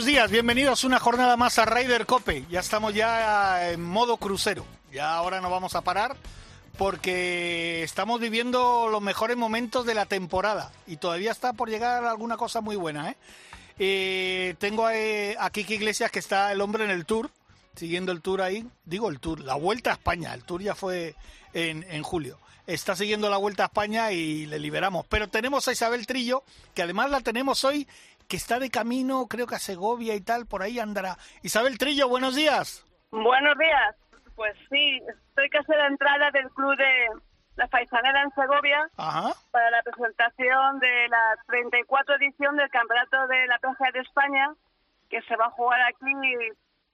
Buenos días, bienvenidos una jornada más a Ryder Cope. Ya estamos ya en modo crucero. Ya ahora no vamos a parar porque estamos viviendo los mejores momentos de la temporada y todavía está por llegar alguna cosa muy buena. ¿eh? Eh, tengo a, a Kiki Iglesias que está el hombre en el tour, siguiendo el tour ahí. Digo el tour, la vuelta a España. El tour ya fue en, en julio está siguiendo la Vuelta a España y le liberamos. Pero tenemos a Isabel Trillo, que además la tenemos hoy, que está de camino, creo que a Segovia y tal, por ahí andará. Isabel Trillo, buenos días. Buenos días. Pues sí, estoy casi a la entrada del club de la Faisanera en Segovia Ajá. para la presentación de la 34 edición del Campeonato de la Plaza de España, que se va a jugar aquí,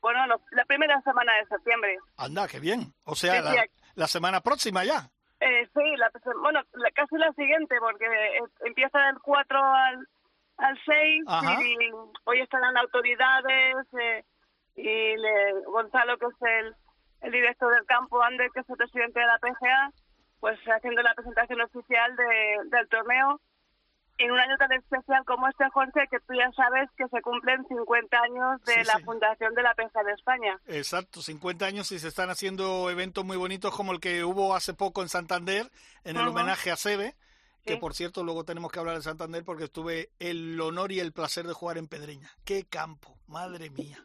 bueno, lo- la primera semana de septiembre. Anda, qué bien. O sea, Sí, la, semana próxima ya. Eh, sí, la, bueno, la- casi la siguiente, porque eh, empieza del 4 al, al 6 Ajá. y hoy estarán autoridades eh, y le- Gonzalo, que es el, el director del campo, Ander, que es el presidente de la PGA, pues haciendo la presentación oficial de- del torneo. En un año tan especial como este, Jorge, que tú ya sabes que se cumplen 50 años de Sí, la sí. fundación de la PGA de España. Exacto, 50 años y se están haciendo eventos muy bonitos como el que hubo hace poco en Santander, en el homenaje a Sebe, que por cierto luego tenemos que hablar de Santander porque estuve el honor y el placer de jugar en Pedreña. ¡Qué campo! Madre mía,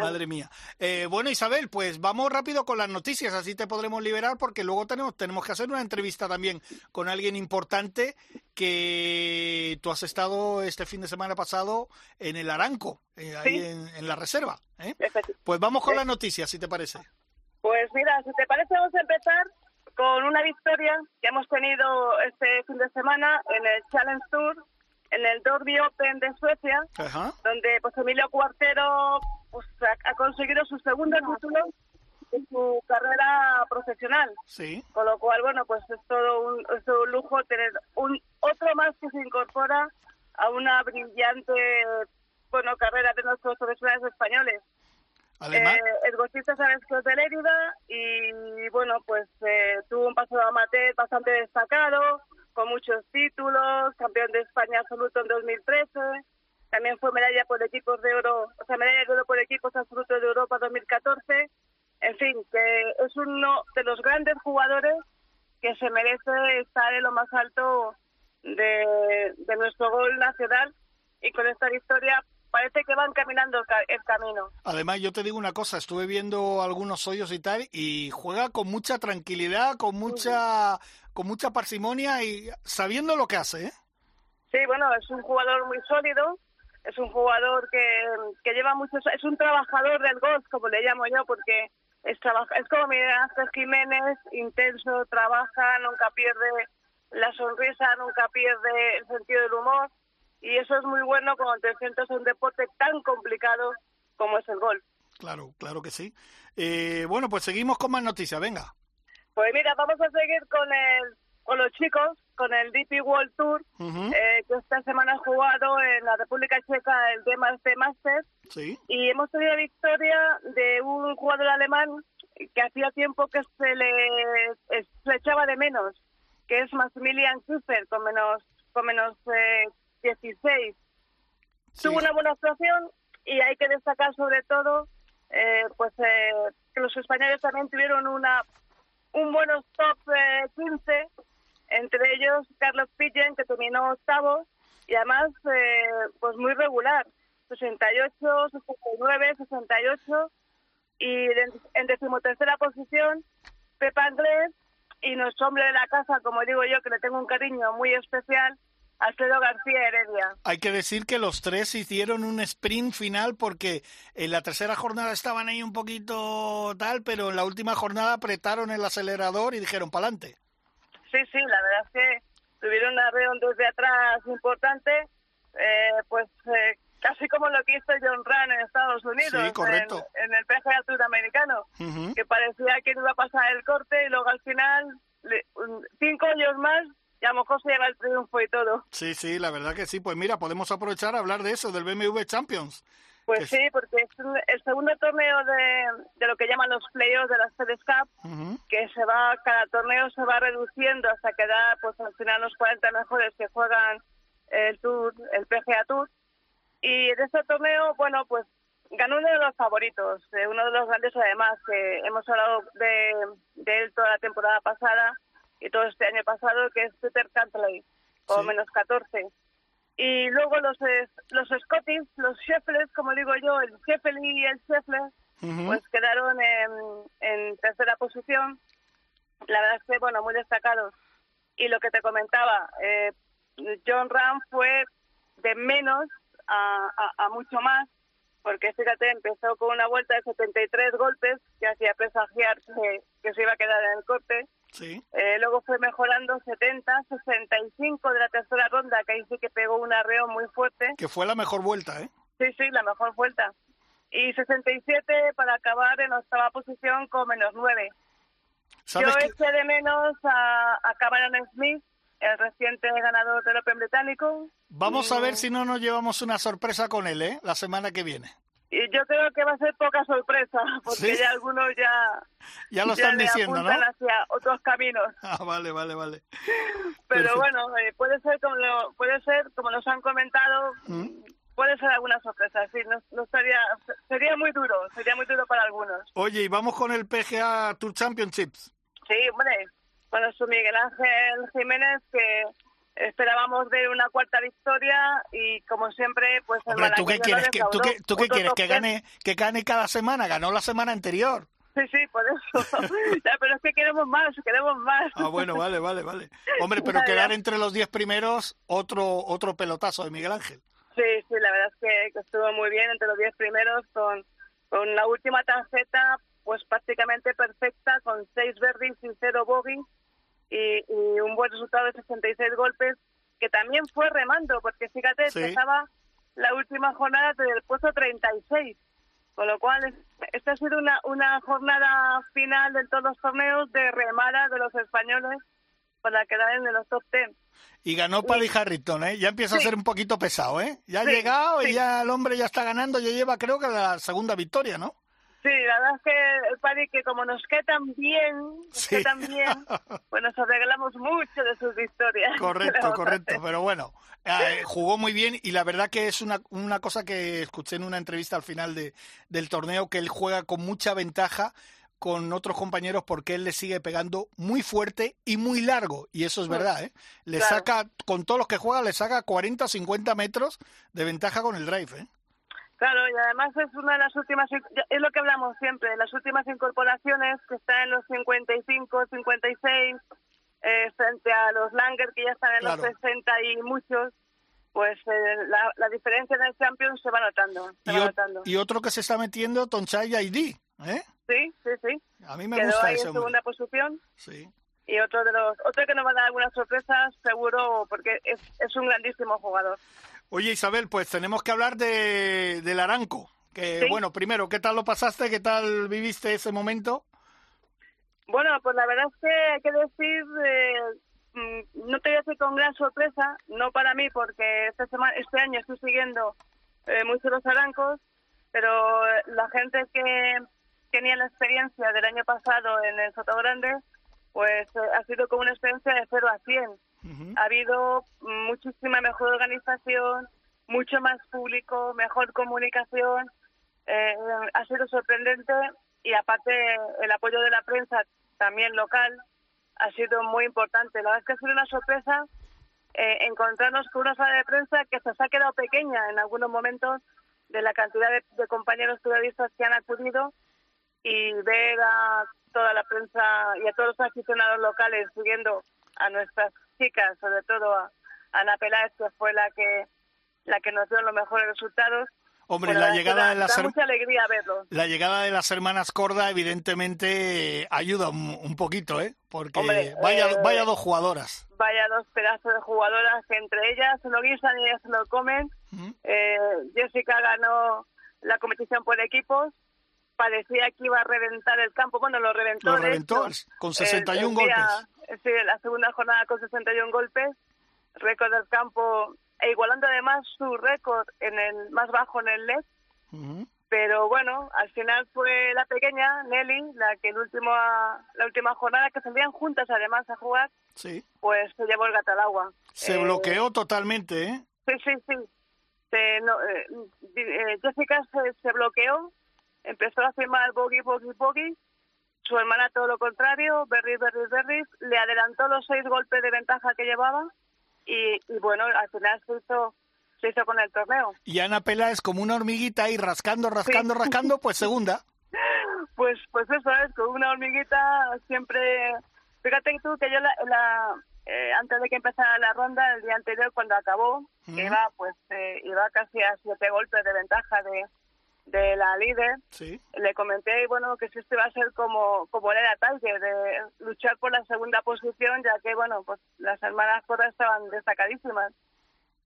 madre mía. Eh, bueno, Isabel, pues vamos rápido con las noticias, así te podremos liberar porque luego tenemos, tenemos que hacer una entrevista también con alguien importante que tú has estado este fin de semana pasado en el Aranco, eh, ahí en, en la reserva. ¿eh? Pues vamos con las noticias, si te parece. Pues mira, si te parece, vamos a empezar con una victoria que hemos tenido este fin de semana en el Challenge Tour, en el Derby Open de Suecia, Ajá. donde pues Emilio Cuartero pues, ha, ha conseguido su segundo título en su carrera profesional. Sí. Con lo cual, bueno, pues es todo un, es todo un lujo tener un otro más que se incorpora a una brillante bueno carrera de nuestros profesionales españoles. Eh, el golfista sabes que es de Lérida y bueno, pues eh, tuvo un paso de amateur bastante destacado, con muchos títulos, campeón de España absoluto en 2013, también fue medalla por equipos de oro, o sea, medalla de oro por equipos absolutos de Europa 2014. En fin, que es uno de los grandes jugadores que se merece estar en lo más alto de, de nuestro gol nacional. Y con esta victoria parece que van caminando el, ca- el camino. además, yo te digo una cosa, estuve viendo algunos hoyos y tal, y juega con mucha tranquilidad, con mucha, con mucha parsimonia y sabiendo lo que hace, ¿eh? Sí, bueno, es un jugador muy sólido, es un jugador que, que lleva muchos, es un trabajador del golf, como le llamo yo, porque es, trabaja, es como Miguel Ángel Jiménez, intenso, trabaja, nunca pierde la sonrisa, nunca pierde el sentido del humor, y eso es muy bueno cuando te enfrentas a un deporte tan complicado como es el golf. Claro, claro que sí. Eh, bueno, pues seguimos con más noticias, venga. Pues mira, vamos a seguir con el con los chicos, con el DP World Tour, eh, que esta semana ha jugado en la República Checa el DMC Masters Sí, y hemos tenido victoria de un jugador alemán que hacía tiempo que se le, se echaba de menos, que es Maximilian Kiefer, con menos con menos eh, 16. sí. Tuvo una buena actuación y hay que destacar sobre todo eh, pues eh, que los españoles también tuvieron una un buenos top eh, 15, entre ellos Carlos Pillen, que terminó octavo, y además eh, pues muy regular, 68, 69, 68, y en decimotercera posición Pepa Andrés y nuestro hombre de la casa, como digo yo, que le tengo un cariño muy especial, Alfredo García Heredia. Hay que decir que los tres hicieron un sprint final porque en la tercera jornada estaban ahí un poquito tal, pero en la última jornada apretaron el acelerador y dijeron pa'lante. Sí, sí, la verdad es que tuvieron una reunión desde atrás importante, eh, pues eh, casi como lo que hizo John Run en Estados Unidos, Sí, correcto. En, en el PGA Tour americano, Ujú. que parecía que iba a pasar el corte y luego al final, le- cinco años más, y a lo mejor se lleva el triunfo y todo. Sí, sí, la verdad que sí. Pues mira, podemos aprovechar a hablar de eso, del BMW Champions. Pues sí, porque es el segundo torneo de, de lo que llaman los playoffs de las FedEx Cup, que se va, cada torneo se va reduciendo hasta quedar, pues al final los 40 mejores que juegan el Tour, el PGA Tour. Y en este torneo, bueno, pues ganó uno de los favoritos, eh, uno de los grandes además, que hemos hablado de, de él toda la temporada pasada y todo este año pasado, que es Peter Cantley, con Sí. menos 14. Y luego los los Scottish, los Shefflers, como digo yo, el Sheffield y el Sheffler, pues quedaron en, en tercera posición. La verdad es que, bueno, muy destacados. Y lo que te comentaba, eh, John Ram fue de menos a, a- a mucho más, porque fíjate, empezó con una vuelta de 73 golpes que hacía presagiar que, que se iba a quedar en el corte. Sí. Eh, luego fue mejorando 70, 65 de la tercera ronda, que ahí sí que pegó un arreo muy fuerte. Que fue la mejor vuelta, ¿eh? Sí, sí, la mejor vuelta. Y 67 para acabar en octava posición con menos 9. Yo ¿Sabes qué? eché de menos a, a Cameron Smith, el reciente ganador del Open británico. Vamos a ver si no nos llevamos una sorpresa con él, ¿eh? La semana que viene. Y yo creo que va a ser poca sorpresa, porque ¿Sí? ya algunos ya, Ya lo están diciendo, ¿no? hacia otros caminos. Ah, vale, vale, vale. Pero Perfecto. bueno, eh, puede ser como lo, puede ser como nos han comentado, ¿Mm? puede ser alguna sorpresa. Sí, no, no estaría, sería muy duro, sería muy duro para algunos. Oye, y vamos con el PGA Tour Championships. Sí, hombre, bueno, su Miguel Ángel Jiménez, que esperábamos ver una cuarta victoria y como siempre, pues el Hombre, ¿tú qué quieres? que ¿Tú qué, tú qué Otro quieres? ¿Que gane, ¿Que gane cada semana? Ganó la semana anterior. Sí, sí, por eso. Ya, pero es que queremos más, queremos más. Ah, bueno, vale, vale, vale. Hombre, pero quedar entre los diez primeros, otro otro pelotazo de Miguel Ángel. Sí, sí, la verdad es que, que estuvo muy bien entre los 10 primeros con, con la última tarjeta pues prácticamente perfecta con 6 birdies y 0 bogey y, y un buen resultado de 66 golpes que también fue remando porque fíjate, Sí. empezaba la última jornada desde el puesto 36 con lo cual es- esta ha sido una, una jornada final de todos los torneos de remada de los españoles para quedar en los top 10. Y ganó Paddy Harrington, ¿eh? Ya empieza a ser un poquito pesado, ¿eh? Ya ha Sí, llegado y ya el hombre ya está ganando, ya lleva creo que la segunda victoria, ¿no? Sí, la verdad es que el Paddy que como nos queda tan bien, nos Sí. queda tan bien, pues nos arreglamos mucho de sus victorias. ¿Qué le Correcto, correcto, pero bueno, eh, jugó muy bien y la verdad que es una, una cosa que escuché en una entrevista al final de, del torneo, que él juega con mucha ventaja con otros compañeros porque él le sigue pegando muy fuerte y muy largo, y eso es Mm, verdad, ¿eh? Le claro. saca, con todos los que juega, le saca 40 o 50 metros de ventaja con el drive, ¿eh? Claro, y además es una de las últimas, es lo que hablamos siempre, de las últimas incorporaciones que están en los 55, 56, eh, frente a los Langer que ya están en Claro. los 60 y muchos, pues eh, la, la diferencia en el Champions se va notando, se Y, va notando. y otro que se está metiendo, Tonchai ID, ¿eh? Sí, sí, sí. A mí me Quedó gusta ahí ese en segunda posición. Sí. y otro de los otro que nos va a dar algunas sorpresas seguro porque es, es un grandísimo jugador Oye, Isabel, pues tenemos que hablar de, del Aranco. Que, Sí. bueno, primero, ¿qué tal lo pasaste? ¿Qué tal viviste ese momento? bueno pues la verdad es que hay que decir eh, mm, no te voy a decir con gran sorpresa no para mí porque esta semana este año estoy siguiendo eh, mucho los arancos pero la gente que tenía la experiencia del año pasado en el Soto Grande pues eh, ha sido como una experiencia de 0 a 100 Ha habido muchísima mejor organización, mucho más público, mejor comunicación. eh, ha sido sorprendente y aparte el apoyo de la prensa también local ha sido muy importante. La verdad es que ha sido una sorpresa eh, encontrarnos con una sala de prensa que se ha quedado pequeña en algunos momentos de la cantidad de, de compañeros periodistas que han acudido y ver a toda la prensa y a todos los aficionados locales siguiendo a nuestras chicas, sobre todo a Ana Peláez, que fue la que la que nos dio los mejores resultados. Hombre, la llegada da, de las da mucha alegría verlo. La llegada de las hermanas Corda evidentemente ayuda un, un poquito, ¿eh? Porque Hombre, vaya, eh, vaya dos jugadoras. Vaya dos pedazos de jugadoras que entre ellas se lo guisan y ellas se lo comen. Eh, Jessica ganó la competición por equipos. Parecía que iba a reventar el campo. Bueno, lo reventó. Lo reventó con El- 61 el día- golpes. Sí, la segunda jornada con 61 golpes. Récord del campo. E igualando además su récord en el más bajo en el LED. Pero bueno, al final fue la pequeña, Nelly, la que el último, la última jornada, que salían juntas además a jugar, Sí. pues se llevó el gato al agua. Se Eh, bloqueó totalmente, ¿eh? Sí, sí, sí. Se, no, eh, eh, Jessica se, se bloqueó, empezó a firmar bogey, bogey, bogey. Su hermana todo lo contrario, Berry, Berry, Berry, le adelantó los seis golpes de ventaja que llevaba y, y bueno, al final se hizo, se hizo con el torneo. Y Ana Peláez como una hormiguita ahí rascando, rascando, Sí. rascando, pues segunda. Pues, pues eso es, con una hormiguita siempre. Fíjate tú que yo la, la, eh, antes de que empezara la ronda, el día anterior cuando acabó, iba pues eh, iba casi a siete golpes de ventaja de, de la líder. Sí. Le comenté bueno que si esto iba a ser como como era Tiger, de luchar por la segunda posición, ya que bueno pues las hermanas Corra estaban destacadísimas.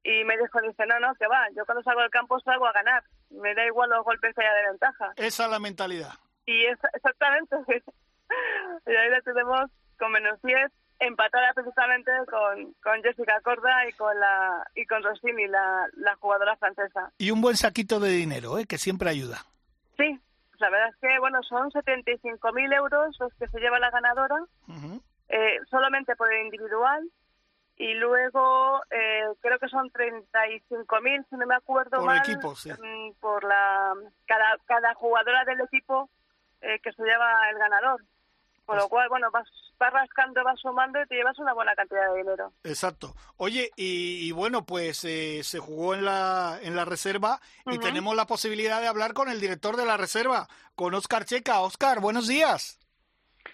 Y me dijo, dice, no, no, que va, yo cuando salgo del campo salgo a ganar, me da igual los golpes que haya de ventaja. Esa es la mentalidad. Y es, exactamente. y ahí la tenemos con menos 10, empatada precisamente con, con Jessica Corda y con la y con Rossini, la, la jugadora francesa. Y un buen saquito de dinero, ¿eh? Que siempre ayuda. Sí, la verdad es que bueno son 75.000 euros los que se lleva la ganadora, eh, solamente por el individual. Y luego eh, creo que son 35.000, si no me acuerdo Por mal, equipo, sí. mm, por la cada cada jugadora del equipo eh, que se lleva el ganador. Pues lo cual, bueno, vas, vas rascando, vas sumando y te llevas una buena cantidad de dinero. Exacto. Oye, y, y bueno, pues eh, se jugó en la, en la reserva y tenemos la posibilidad de hablar con el director de la reserva, con Oscar Checa. Oscar, buenos días.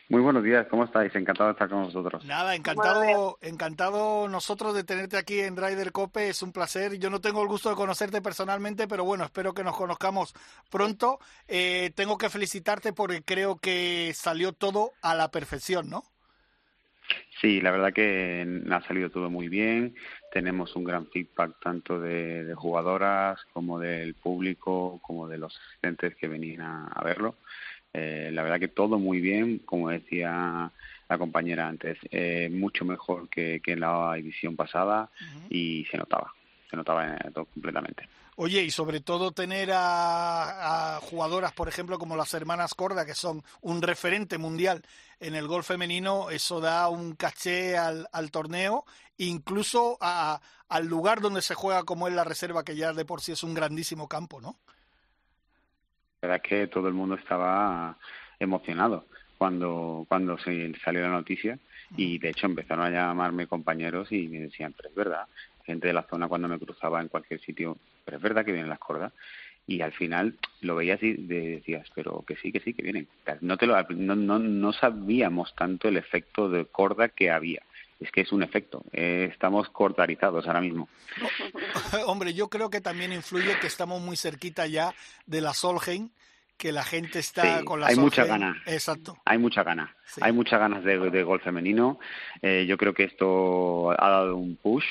Muy buenos días, ¿cómo estáis? Encantado de estar con vosotros. Nada, encantado, encantado nosotros de tenerte aquí en Ryder Cope, es un placer. Yo no tengo el gusto de conocerte personalmente, pero bueno, espero que nos conozcamos pronto. Eh, tengo que felicitarte porque creo que salió todo a la perfección, ¿no? Sí, la verdad que ha salido todo muy bien. Tenemos un gran feedback tanto de, de jugadoras como del público, como de los asistentes que venían a, a verlo. Eh, la verdad que todo muy bien, como decía la compañera antes, eh, mucho mejor que, que en la edición pasada y se notaba, se notaba todo completamente. Oye, y sobre todo tener a, a jugadoras, por ejemplo, como las hermanas Corda, que son un referente mundial en el golf femenino, eso da un caché al, al torneo, incluso a- al lugar donde se juega, como es la reserva, que ya de por sí es un grandísimo campo, ¿no? Verdad es que todo el mundo estaba emocionado cuando, cuando se salió la noticia y de hecho empezaron a llamarme compañeros y me decían, pero es verdad, gente de la zona cuando me cruzaba en cualquier sitio, pero es verdad que vienen las cordas y al final lo veías y de- decías, pero que sí, que sí, que vienen. No, te lo, no, no, no sabíamos tanto el efecto de corda que había. Es que es un efecto. Eh, estamos cordarizados ahora mismo. Hombre, yo creo que también influye que estamos muy cerquita ya de la Solheim, que la gente está Sí, con la hay mucha gana. Exacto. Hay mucha ganas. Sí. Hay muchas ganas de, de golf femenino. Eh, yo creo que esto ha dado un push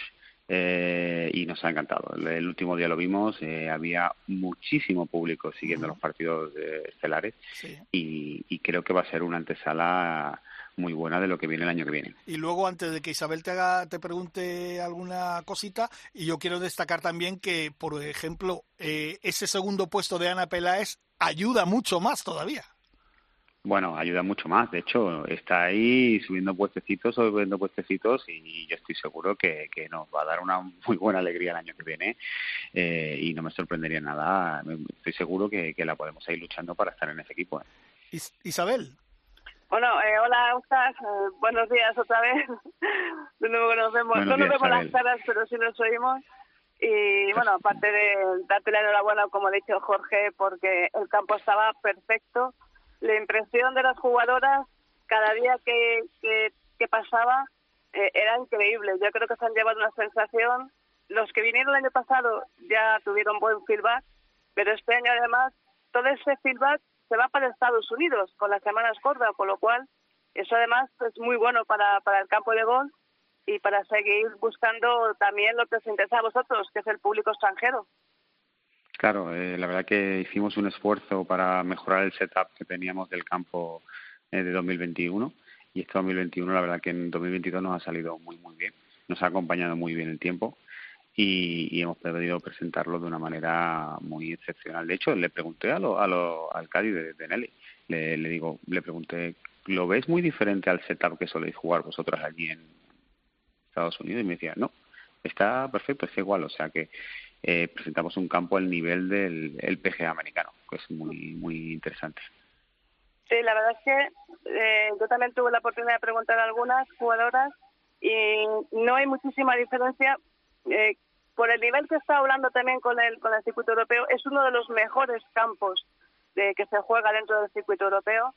eh, y nos ha encantado. El, el último día lo vimos, eh, había muchísimo público siguiendo los partidos eh, estelares Sí. y, y creo que va a ser una antesala muy buena de lo que viene el año que viene. Y luego, antes de que Isabel te, haga, te pregunte alguna cosita, y yo quiero destacar también que, por ejemplo, eh, ese segundo puesto de Ana Peláez ayuda mucho más todavía. Bueno, ayuda mucho más. De hecho, está ahí subiendo puestecitos, subiendo puestecitos y yo estoy seguro que, que nos va a dar una muy buena alegría el año que viene eh, y no me sorprendería nada. Estoy seguro que, que la podemos ir luchando para estar en ese equipo. ¿eh? Is- Isabel, Bueno, eh, hola, Oscar. Eh, buenos días otra vez. De nuevo nos vemos. Buenos no nos vemos las caras, pero sí nos oímos. Y bueno, aparte de darte la enhorabuena, como ha dicho Jorge, porque el campo estaba perfecto. La impresión de las jugadoras cada día que, que, que pasaba eh, era increíble. Yo creo que se han llevado una sensación. Los que vinieron el año pasado ya tuvieron buen feedback Pero este año además todo ese feedback se va para Estados Unidos con las semanas cortas, con lo cual eso además es muy bueno para, para el campo de gol y para seguir buscando también lo que os interesa a vosotros, que es el público extranjero. Claro, eh, la verdad que hicimos un esfuerzo para mejorar el setup que teníamos del campo eh, de 2021 y este 2021 la verdad que en 2022 nos ha salido muy muy bien, nos ha acompañado muy bien el tiempo y, hemos podido presentarlo de una manera muy excepcional. De hecho, le pregunté a lo, a lo, al Cádiz de, Nelly, le, le digo, le pregunté, ¿lo ves muy diferente al setup que soléis jugar vosotros allí en Estados Unidos? Y me decía, no, está perfecto, es igual, o sea que eh, presentamos un campo al nivel del el PGA americano, que es muy, muy interesante. Sí, la verdad es que eh, yo también tuve la oportunidad de preguntar a algunas jugadoras y no hay muchísima diferencia. Eh, por el nivel que está hablando también con el, con el circuito europeo, es uno de los mejores campos de que se juega dentro del circuito europeo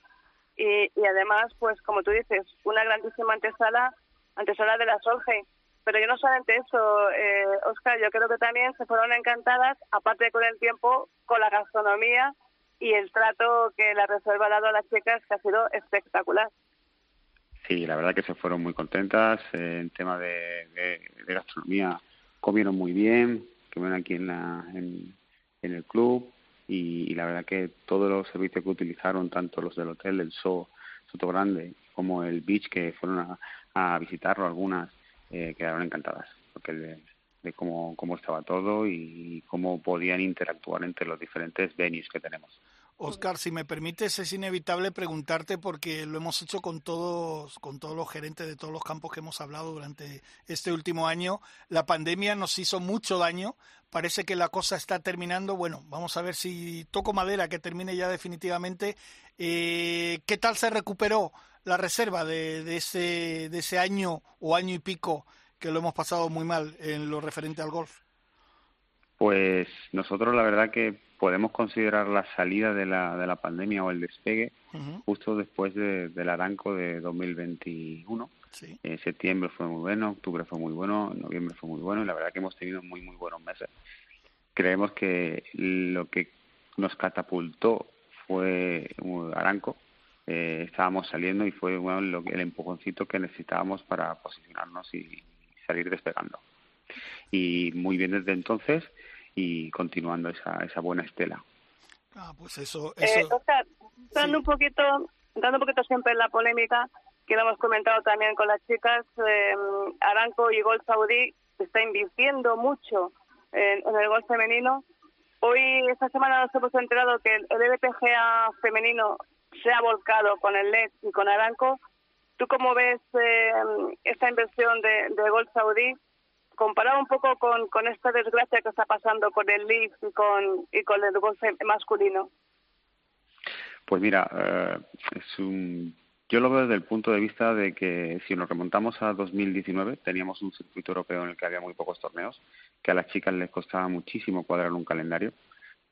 y, y además, pues como tú dices, una grandísima antesala, antesala de la Solheim. Pero yo no solamente eso, eh, Oscar, yo creo que también se fueron encantadas, aparte con el tiempo, con la gastronomía y el trato que la reserva ha dado a las chicas, que ha sido espectacular. Sí, la verdad que se fueron muy contentas en tema de gastronomía comieron muy bien, comieron aquí en, la, en, el club y, la verdad que todos los servicios que utilizaron, tanto los del hotel, el So, Soto Grande, como el beach que fueron a, visitarlo algunas, eh, quedaron encantadas porque de, de cómo, cómo estaba todo y cómo podían interactuar entre los diferentes venues que tenemos. Oscar, si me permites, es inevitable preguntarte porque lo hemos hecho con todos, con todos los gerentes de todos los campos que hemos hablado durante este último año. La pandemia nos hizo mucho daño. Parece que la cosa está terminando. Bueno, vamos a ver si toco madera que termine ya definitivamente. Eh, ¿Qué tal se recuperó la reserva de, de, ese, de ese año o año y pico que lo hemos pasado muy mal en lo referente al golf? Pues nosotros la verdad que podemos considerar la salida de la, de la pandemia o el despegue justo después de, del Aranco de 2021. Sí. Eh, septiembre fue muy bueno, octubre fue muy bueno, noviembre fue muy bueno y la verdad que hemos tenido muy, muy buenos meses. Creemos que lo que nos catapultó fue Aranco. Eh, estábamos saliendo y fue bueno, lo, el empujoncito que necesitábamos para posicionarnos y salir despegando. Y muy bien desde entonces y continuando esa, esa buena estela. Ah, pues eso... Eh, dando un poquito, dando un poquito siempre en la polémica, que lo hemos comentado también con las chicas, eh, Aranco y Gol Saudí está invirtiendo mucho en, el gol femenino. Hoy, esta semana nos hemos enterado que el, LPGA femenino se ha volcado con el LED y con Aranco. ¿Tú cómo ves eh, esta inversión de, de Gol Saudí comparado un poco con, esta desgracia que está pasando con el Leaf y con, y con el golf masculino? Pues mira, eh, yo lo veo desde el punto de vista de que si nos remontamos a 2019 teníamos un circuito europeo en el que había muy pocos torneos, que a las chicas les costaba muchísimo cuadrar un calendario,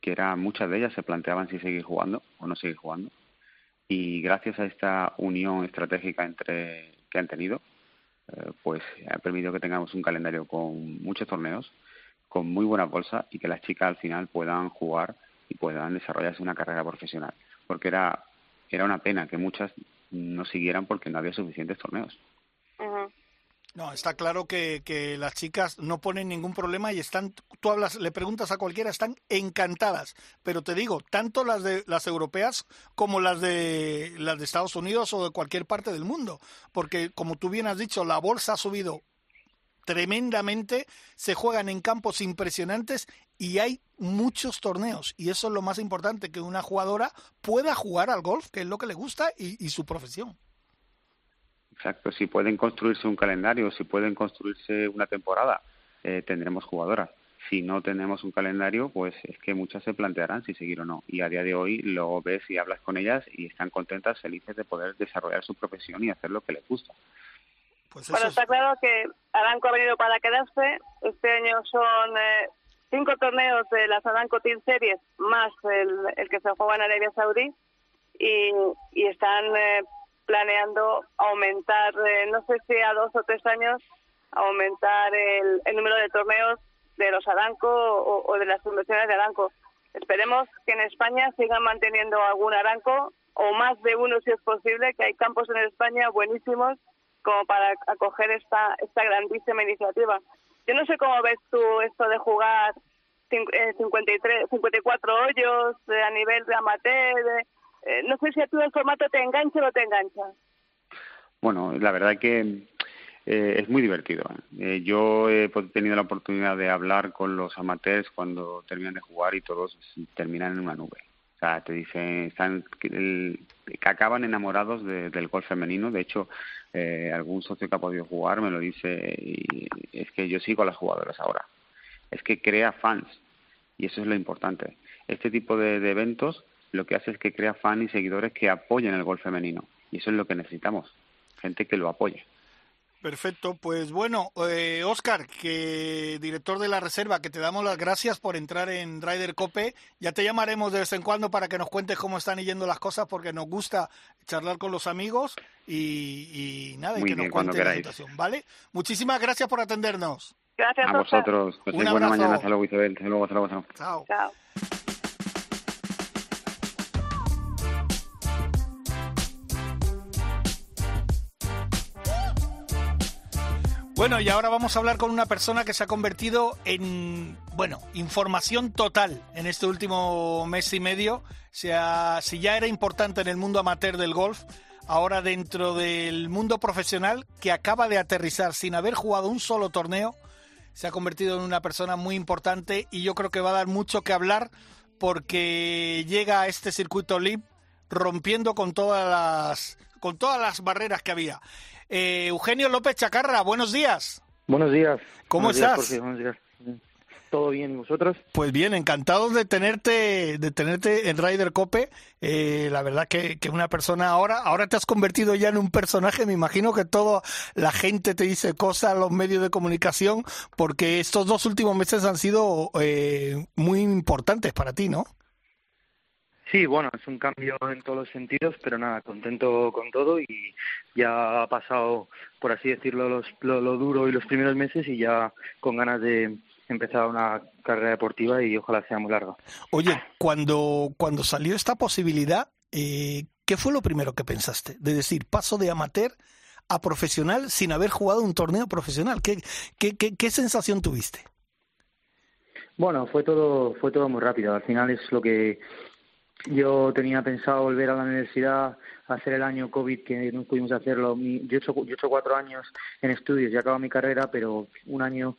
que era muchas de ellas se planteaban si seguir jugando o no seguir jugando. Y gracias a esta unión estratégica entre que han tenido, pues ha permitido que tengamos un calendario con muchos torneos, con muy buena bolsa y que las chicas al final puedan jugar y puedan desarrollarse una carrera profesional. Porque era, era una pena que muchas no siguieran porque no había suficientes torneos. No, está claro que, que, las chicas no ponen ningún problema y están, tú hablas, le preguntas a cualquiera, están encantadas. Pero te digo, tanto las de las europeas como las de las de Estados Unidos o de cualquier parte del mundo, porque como tú bien has dicho, la bolsa ha subido tremendamente, se juegan en campos impresionantes y hay muchos torneos y eso es lo más importante que una jugadora pueda jugar al golf, que es lo que le gusta y, y su profesión. Exacto, si pueden construirse un calendario, si pueden construirse una temporada, eh, tendremos jugadoras. Si no tenemos un calendario, pues es que muchas se plantearán si seguir o no. Y a día de hoy lo ves y hablas con ellas y están contentas, felices de poder desarrollar su profesión y hacer lo que les gusta. Pues bueno, está claro que Aranco ha venido para quedarse. Este año son eh, cinco torneos de las Aranco Team Series más el, que se juega en Arabia Saudí y, y están eh, planeando aumentar, eh, no sé si a dos o tres años, aumentar el, número de torneos de los Aranco o, de las inversiones de Aranco. esperemos que en España sigan manteniendo algún aranco o más de uno si es posible, que hay campos en España buenísimos como para acoger esta, esta grandísima iniciativa. Yo no sé cómo ves tú esto de jugar 53, 54 eh, hoyos eh, a nivel de amateur. Eh, no sé si a ti el formato te engancha o te engancha. Bueno, la verdad que es muy divertido. yo he tenido la oportunidad de hablar con los amateurs cuando terminan de jugar y todos terminan en una nube. O sea, te dicen están, que acaban enamorados del golf femenino. De hecho, algún socio que ha podido jugar me lo dice y es que yo sigo a las jugadoras ahora es que crea fans y eso es lo importante. Este tipo de, eventos lo que hace es que crea fans y seguidores que apoyen el golf femenino y eso es lo que necesitamos, gente que lo apoye. Perfecto, pues bueno, eh, Oscar, que director de la reserva, que te damos las gracias por entrar en Rider Cope. Ya te llamaremos de vez en cuando para que nos cuentes cómo están yendo las cosas, porque nos gusta charlar con los amigos y, nada, y que nos cuentes la situación, ¿vale? Muchísimas gracias por atendernos. Gracias a vosotros. Pues buena mañana. Hasta luego, Isabel. Hasta luego, hasta luego. Chao. Chao. Bueno, y ahora vamos a hablar con una persona que se ha convertido en, bueno, información total en este último mes y medio. Sea, si ya era importante en el mundo amateur del golf, ahora dentro del mundo profesional, que acaba de aterrizar sin haber jugado un solo torneo, se ha convertido en una persona muy importante y yo creo que va a dar mucho que hablar porque llega a este circuito LIB rompiendo con todas las con todas las barreras que había. Eh, Eugenio López Chacarra, buenos días. Buenos días. ¿Cómo estás? buenos días. ¿Todo bien vosotros? Pues bien, encantados de tenerte, de tenerte en Ryder Cope. Eh, la verdad que, que, una persona ahora, ahora te has convertido ya en un personaje. Me imagino que toda la gente te dice cosas, los medios de comunicación, porque estos dos últimos meses han sido eh, muy importantes para ti, ¿no? Sí, bueno, es un cambio en todos los sentidos, pero nada, contento con todo y ya ha pasado, por así decirlo, los, lo, lo duro y los primeros meses y ya con ganas de, empezar una carrera deportiva y ojalá sea muy larga. Oye, cuando, cuando salió esta posibilidad, eh, ¿qué fue lo primero que pensaste? De decir, paso de amateur a profesional sin haber jugado un torneo profesional. ¿Qué, qué, qué, qué sensación tuviste? Bueno, fue todo, fue todo muy rápido. Al final es lo que yo tenía pensado volver a la universidad, hacer el año COVID, que no pudimos hacerlo. Yo he hecho, yo he hecho cuatro años en estudios y acabo mi carrera, pero un año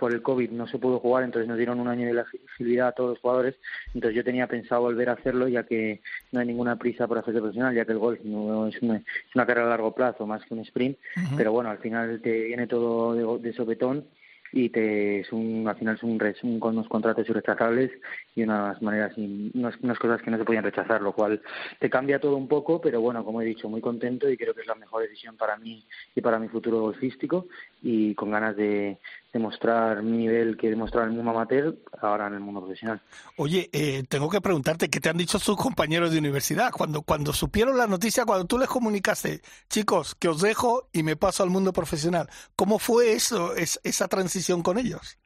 por el COVID no se pudo jugar, entonces nos dieron un año de la flexibilidad a todos los jugadores. Entonces yo tenía pensado volver a hacerlo, ya que no hay ninguna prisa por hacerse profesional, ya que el golf no es una, es una carrera a largo plazo más que un sprint. Pero bueno, al final te viene todo de, de sopetón y te es un al final es un, un con unos contratos irrechazables y unas maneras y unas, unas, cosas que no se podían rechazar lo cual te cambia todo un poco pero bueno como he dicho muy contento y creo que es la mejor decisión para mí y para mi futuro golfístico y con ganas de, demostrar mi nivel que he demostrado en el mundo amateur ahora en el mundo profesional. Oye, eh, tengo que preguntarte, ¿qué te han dicho sus compañeros de universidad? Cuando, cuando supieron la noticia, cuando tú les comunicaste, chicos, que os dejo y me paso al mundo profesional, ¿cómo fue eso, es, esa transición con ellos?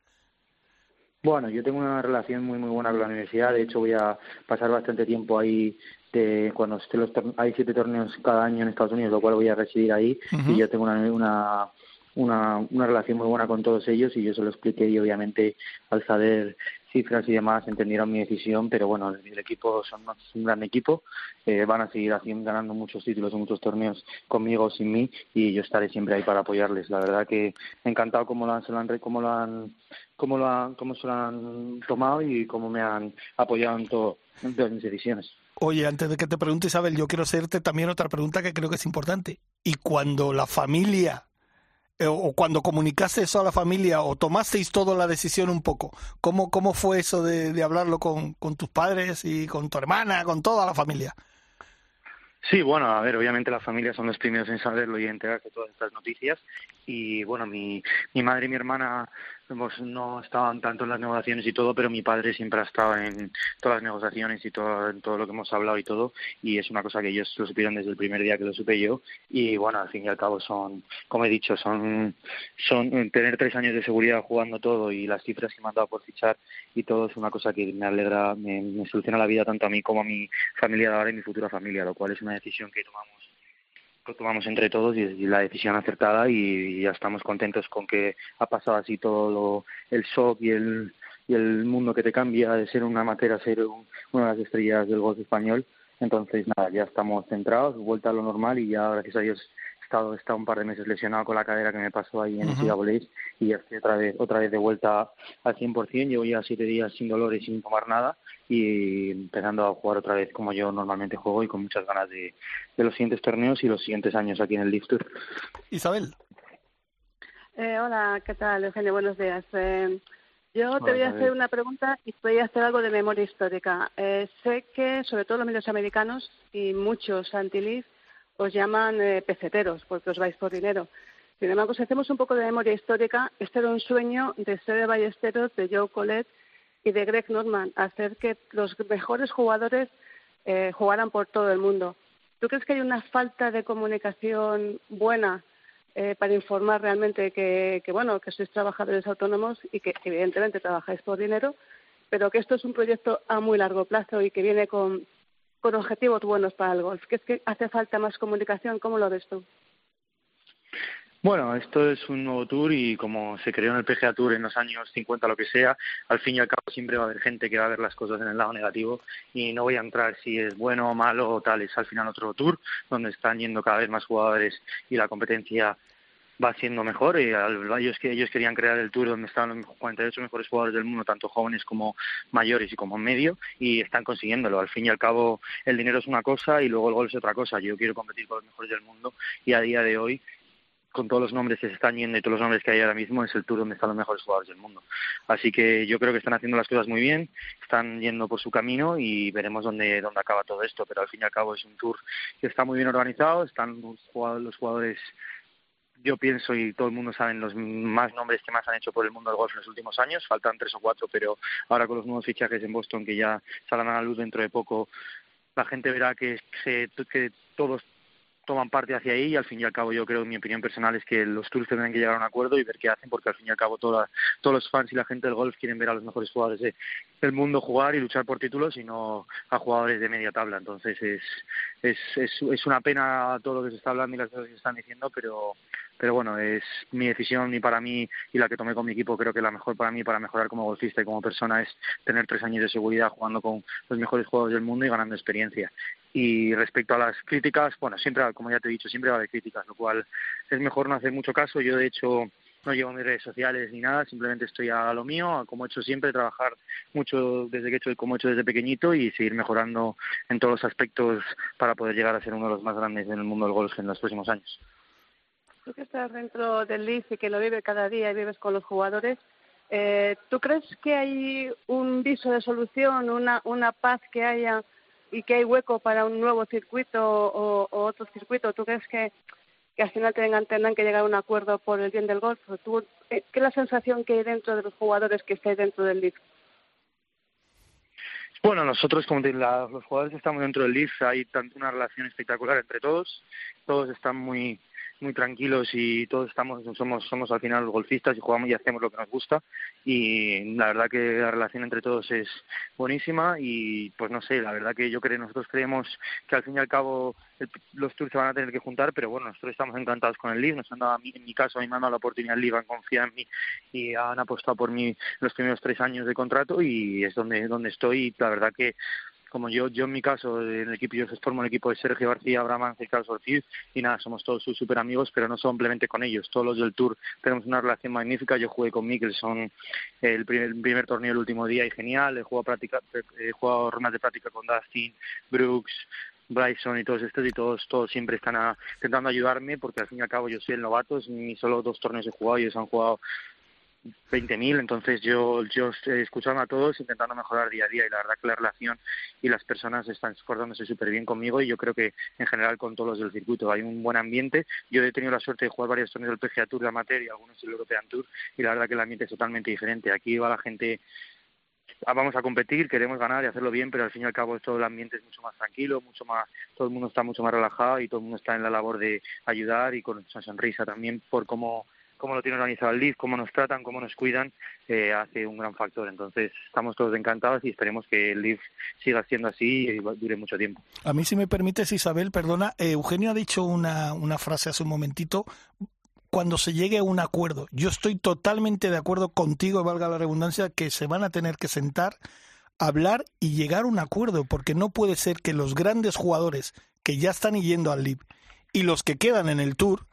Bueno, yo tengo una relación muy muy buena con la universidad, de hecho voy a pasar bastante tiempo ahí de, cuando los, hay siete torneos cada año en Estados Unidos, lo cual voy a residir ahí. Y yo tengo una, una una, una relación muy buena con todos ellos y yo se lo expliqué y obviamente al saber cifras y demás entendieron mi decisión, pero bueno, el, equipo son un gran equipo, eh, van a seguir haciendo, ganando muchos títulos muchos torneos conmigo sin mí y yo estaré siempre ahí para apoyarles. La verdad que encantado cómo lo han, lo han, cómo lo han, cómo lo han, cómo se lo han tomado y cómo me han apoyado en, todo, en todas mis decisiones. Oye, antes de que te pregunte Isabel, yo quiero hacerte también otra pregunta que creo que es importante. Y cuando la familia o cuando comunicaste eso a la familia o tomasteis toda la decisión un poco, ¿cómo, cómo fue eso de, de hablarlo con, con, tus padres y con tu hermana, con toda la familia? Sí, bueno, a ver, obviamente las familias son los primeros en saberlo y enterarse de todas estas noticias y bueno, mi, mi madre y mi hermana pues, no estaban tanto en las negociaciones y todo, pero mi padre siempre ha estado en todas las negociaciones y todo, en todo lo que hemos hablado y todo, y es una cosa que ellos lo supieron desde el primer día que lo supe yo, y bueno, al fin y al cabo son, como he dicho, son, son tener tres años de seguridad jugando todo y las cifras que me han dado por fichar y todo es una cosa que me alegra, me, soluciona la vida tanto a mí como a mi familia de ahora y mi futura familia, lo cual es una decisión que tomamos lo tomamos entre todos y, la decisión acertada y, ya estamos contentos con que ha pasado así todo lo, el shock y el, y el mundo que te cambia de ser una amateur a ser una de las estrellas del golf español. Entonces, nada, ya estamos centrados, vuelta a lo normal y ya, gracias a Dios, estado, he estado un par de meses lesionado con la cadera que me pasó ahí en uh y ya estoy otra vez, otra vez de vuelta al 100%. Llevo ya siete días sin dolor y sin tomar nada y empezando a jugar otra vez como yo normalmente juego y con muchas ganas de, de los siguientes torneos y los siguientes años aquí en el Lift Tour. Isabel. Eh, hola, ¿qué tal, Eugenio? Buenos días. Eh, yo te voy a hacer una pregunta y te voy a hacer algo de memoria histórica. Eh, sé que, sobre todo los medios americanos y muchos anti os llaman eh, peseteros porque os vais por dinero. Sin embargo, si hacemos un poco de memoria histórica, este era un sueño de Sede Ballesteros, de Joe Colette y de Greg Norman, hacer que los mejores jugadores eh, jugaran por todo el mundo. ¿Tú crees que hay una falta de comunicación buena eh, para informar realmente que, bueno, que sois trabajadores autónomos y que evidentemente trabajáis por dinero, pero que esto es un proyecto a muy largo plazo y que viene con, con objetivos buenos para el golf? ¿Qué es que hace falta más comunicación? ¿Cómo lo ves tú? Bueno, esto es un nuevo tour y como se creó en el PGA Tour en los años 50, lo que sea, al fin y al cabo siempre va a haber gente que va a ver las cosas en el lado negativo y no voy a entrar si es bueno o malo o tal. Es al final otro tour donde están yendo cada vez más jugadores y la competencia va siendo mejor y ellos, ellos querían crear el tour donde están los 48 mejores jugadores del mundo, tanto jóvenes como mayores y como medio, y están consiguiéndolo. Al fin y al cabo, el dinero es una cosa y luego el gol es otra cosa. Yo quiero competir con los mejores del mundo y a día de hoy con todos los nombres que se están yendo y todos los nombres que hay ahora mismo, es el tour donde están los mejores jugadores del mundo. Así que yo creo que están haciendo las cosas muy bien, están yendo por su camino y veremos dónde, dónde acaba todo esto. Pero al fin y al cabo es un tour que está muy bien organizado, están los jugadores, yo pienso y todo el mundo sabe los más nombres que más han hecho por el mundo del golf en los últimos años, faltan tres o cuatro, pero ahora con los nuevos fichajes en Boston que ya salen a la luz dentro de poco, la gente verá que, se, que todos toman parte hacia ahí y al fin y al cabo yo creo, mi opinión personal es que los tours tendrán que llegar a un acuerdo y ver qué hacen porque al fin y al cabo toda, todos los fans y la gente del golf quieren ver a los mejores jugadores del mundo jugar y luchar por títulos y no a jugadores de media tabla. Entonces es, es, es, es una pena todo lo que se está hablando y las cosas que se están diciendo, pero pero bueno, es mi decisión y para mí y la que tomé con mi equipo creo que la mejor para mí para mejorar como golfista y como persona es tener tres años de seguridad jugando con los mejores jugadores del mundo y ganando experiencia. Y respecto a las críticas, bueno, siempre, como ya te he dicho, siempre va a haber críticas, lo cual es mejor no hacer mucho caso. Yo, de hecho, no llevo mis redes sociales ni nada, simplemente estoy a lo mío, como he hecho siempre, trabajar mucho desde que he hecho, como he hecho desde pequeñito y seguir mejorando en todos los aspectos para poder llegar a ser uno de los más grandes en el mundo del golf en los próximos años. Tú que estás dentro del LIF y que lo vive cada día y vives con los jugadores, eh, ¿tú crees que hay un viso de solución, una, una paz que haya y que hay hueco para un nuevo circuito o, otro circuito? ¿Tú crees que, que al final tengan, tendrán que llegar a un acuerdo por el bien del golf? ¿Tú, eh, ¿Qué es la sensación que hay dentro de los jugadores que estáis dentro del LIF? Bueno, nosotros como los jugadores que estamos dentro del LIF hay una relación espectacular entre todos, todos están muy muy tranquilos y todos estamos somos somos al final golfistas y jugamos y hacemos lo que nos gusta. Y la verdad que la relación entre todos es buenísima y pues no sé la verdad que yo creo nosotros creemos que al fin y al cabo los tours se van a tener que juntar pero bueno nosotros estamos encantados con el Live nos han dado a mí, en mi caso a mí me han dado la oportunidad el Live han confiado en mí y han apostado por mí los primeros tres años de contrato y es donde donde estoy. Y la verdad que como yo, yo en mi caso, en el equipo, yo formo el equipo de Sergio García, Abraham y Carlos Ortiz, y nada, somos todos súper amigos, pero no simplemente con ellos, todos los del Tour tenemos una relación magnífica, yo jugué con Mikkelson el primer, primer torneo el último día y genial, he jugado, práctica, he jugado rondas de práctica con Dustin, Brooks, Bryson y todos estos y todos todos siempre están intentando ayudarme porque al fin y al cabo yo soy el novato, ni solo dos torneos he jugado, ellos han jugado 20.000, entonces yo, yo estoy escuchando a todos intentando mejorar día a día y la verdad que la relación y las personas están acordándose súper bien conmigo y yo creo que en general con todos los del circuito hay un buen ambiente. Yo he tenido la suerte de jugar varios torneos del PGA Tour de amateur y algunos del European Tour y la verdad que el ambiente es totalmente diferente. Aquí va la gente ah, vamos a competir, queremos ganar y hacerlo bien, pero al fin y al cabo todo el ambiente es mucho más tranquilo, mucho más, todo el mundo está mucho más relajado y todo el mundo está en la labor de ayudar y con esa sonrisa también por cómo cómo lo tiene organizado el LIF, cómo nos tratan, cómo nos cuidan, eh, hace un gran factor. Entonces, estamos todos encantados y esperemos que el LIF siga siendo así y dure mucho tiempo. A mí, si me permites, Isabel, perdona, eh, Eugenio ha dicho una, una frase hace un momentito cuando se llegue a un acuerdo. Yo estoy totalmente de acuerdo contigo, valga la redundancia, que se van a tener que sentar, hablar y llegar a un acuerdo, porque no puede ser que los grandes jugadores que ya están yendo al LIV y los que quedan en el Tour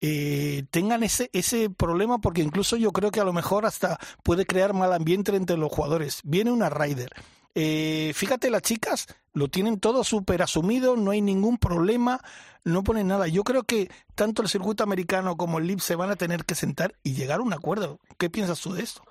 eh, tengan ese, ese problema porque incluso yo creo que a lo mejor hasta puede crear mal ambiente entre los jugadores. Viene una Ryder. Eh, fíjate, las chicas lo tienen todo súper asumido, no hay ningún problema, no ponen nada. Yo creo que tanto el circuito americano como el LIB se van a tener que sentar y llegar a un acuerdo. ¿Qué piensas tú de esto?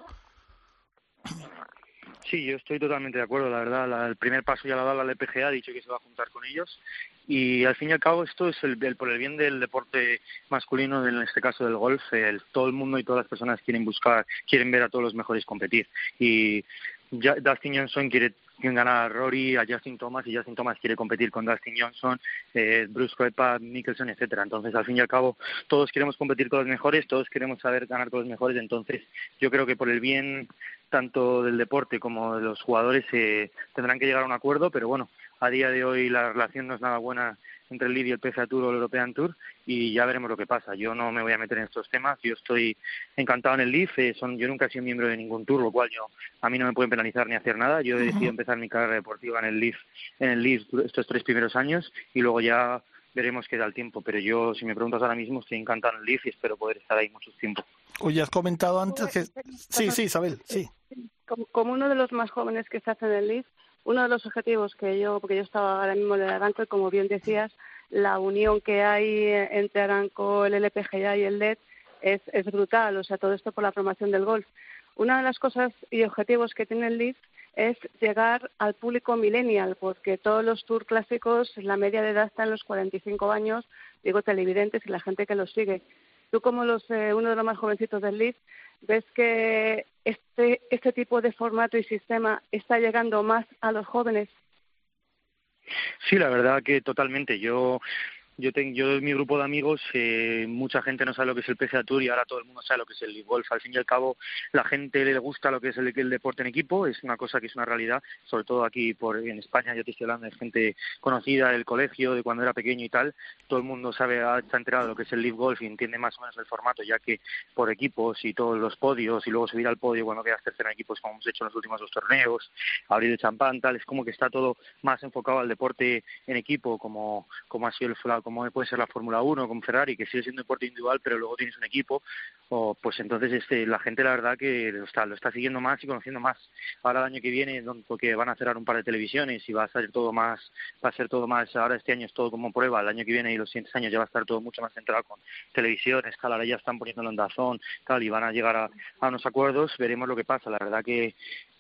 Sí, yo estoy totalmente de acuerdo, la verdad. el primer paso ya lo ha dado la LPGA, ha dicho que se va a juntar con ellos. Y al fin y al cabo esto es el, por el bien del deporte masculino, en este caso del golf. El, todo el mundo y todas las personas quieren buscar, quieren ver a todos los mejores competir. Y ya, Dustin Johnson quiere ganar a Rory, a Justin Thomas, y Justin Thomas quiere competir con Dustin Johnson, eh, Bruce Koepka, Mickelson, etcétera. Entonces, al fin y al cabo, todos queremos competir con los mejores, todos queremos saber ganar con los mejores. Entonces, yo creo que por el bien tanto del deporte como de los jugadores eh, tendrán que llegar a un acuerdo, pero bueno, a día de hoy la relación no es nada buena entre el Lidia y el PSA Tour o el European Tour y ya veremos lo que pasa. Yo no me voy a meter en estos temas, yo estoy encantado en el LIF, eh, son, yo nunca he sido miembro de ningún tour, lo cual yo a mí no me pueden penalizar ni hacer nada. Yo he decidido empezar mi carrera deportiva en el LIF, en el LIF estos tres primeros años y luego ya veremos qué da el tiempo, pero yo, si me preguntas ahora mismo, estoy encantado en el LIF y espero poder estar ahí mucho tiempo. Oye, has comentado antes que... Sí, sí, Isabel, sí. Como, uno de los más jóvenes que se hace en el LIF, uno de los objetivos que yo, porque yo estaba ahora mismo en Aranco y como bien decías, la unión que hay entre Aranco, el LPGA y el LED es, es brutal, o sea, todo esto por la formación del golf. Una de las cosas y objetivos que tiene el LIF es llegar al público millennial, porque todos los tours clásicos, la media de edad está en los 45 años, digo televidentes y la gente que los sigue. Tú como los, eh, uno de los más jovencitos del LIF, ves que este, este tipo de formato y sistema está llegando más a los jóvenes. Sí, la verdad que totalmente. Yo yo, tengo, yo mi grupo de amigos, eh, mucha gente no sabe lo que es el PGA Tour y ahora todo el mundo sabe lo que es el golf. Al fin y al cabo, la gente le gusta lo que es el, deporte en equipo, es una cosa que es una realidad, sobre todo aquí por en España, yo te estoy hablando de gente conocida del colegio, de cuando era pequeño y tal. Todo el mundo sabe, está enterado de lo que es el Live Golf y entiende más o menos el formato, ya que por equipos y todos los podios y luego subir al podio cuando quedas tercero en equipos, como hemos hecho en los últimos dos torneos, abrir el champán, tal, es como que está todo más enfocado al deporte en equipo, como, como ha sido el como puede ser la Fórmula 1 con Ferrari, que sigue siendo deporte individual, pero luego tienes un equipo, o pues entonces este, la gente la verdad que lo está, lo está siguiendo más y conociendo más. Ahora el año que viene, porque van a cerrar un par de televisiones y va a ser todo más, va a ser todo más, ahora este año es todo como prueba, el año que viene y los siguientes años ya va a estar todo mucho más centrado con televisiones, tal, ahora ya están poniéndolo en Dazón, tal, y van a llegar a unos acuerdos, veremos lo que pasa. La verdad que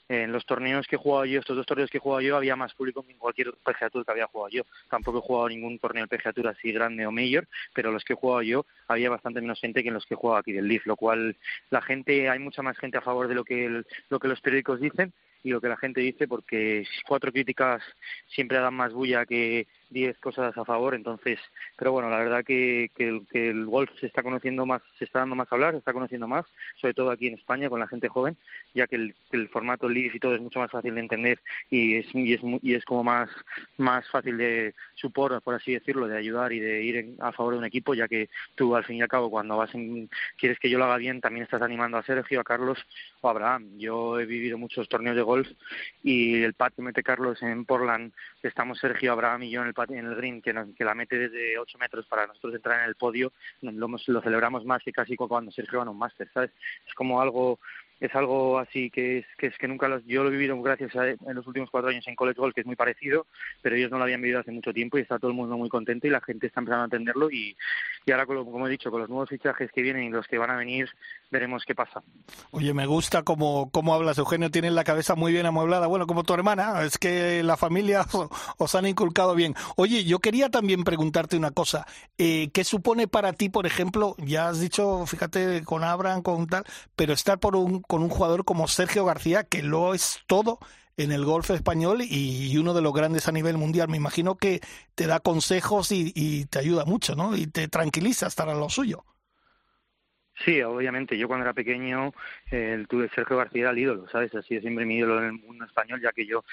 en los torneos que he jugado yo, estos dos torneos que he jugado yo, había más público que en cualquier PGA que había jugado yo. Tampoco he jugado ningún torneo de PGA así grande o mayor, pero los que he jugado yo había bastante menos gente que en los que he jugado aquí del Leaf, lo cual la gente, hay mucha más gente a favor de lo que, lo que los periódicos dicen y lo que la gente dice porque cuatro críticas siempre dan más bulla que diez cosas a favor entonces pero bueno la verdad que, el, golf se está conociendo más se está dando más a hablar se está conociendo más sobre todo aquí en España con la gente joven ya que el, el formato LIS y todo es mucho más fácil de entender y es y es y es como más más fácil de supor por así decirlo de ayudar y de ir a favor de un equipo ya que tú al fin y al cabo cuando vas en, quieres que yo lo haga bien también estás animando a Sergio a Carlos o a Abraham. Yo he vivido muchos torneos de golf y el pat que mete Carlos en Portland, estamos Sergio, Abraham y yo en el, en el green, que, que la mete desde 8 metros para nosotros entrar en el podio, lo, lo celebramos más que casi cuando Sergio gana un máster, ¿sabes? Es como algo es algo así que es que es que nunca los, yo lo he vivido gracias a en los últimos cuatro años en College Golf que es muy parecido pero ellos no lo habían vivido hace mucho tiempo y está todo el mundo muy contento y la gente está empezando a entenderlo y, ahora como he dicho con los nuevos fichajes que vienen y los que van a venir veremos qué pasa. Oye me gusta cómo hablas Eugenio tienes la cabeza muy bien amueblada. Bueno como tu hermana es que la familia os, han inculcado bien. Oye yo quería también preguntarte una cosa. Eh, qué supone para ti por ejemplo ya has dicho fíjate con Abraham con tal pero estar por un con un jugador como Sergio García, que lo es todo en el golf español y uno de los grandes a nivel mundial. Me imagino que te da consejos y, y te ayuda mucho, ¿no? Y te tranquiliza estar a lo suyo. Sí, obviamente. Yo cuando era pequeño el Sergio García era el ídolo, ¿sabes? Así es siempre mi ídolo en el mundo español, ya que yo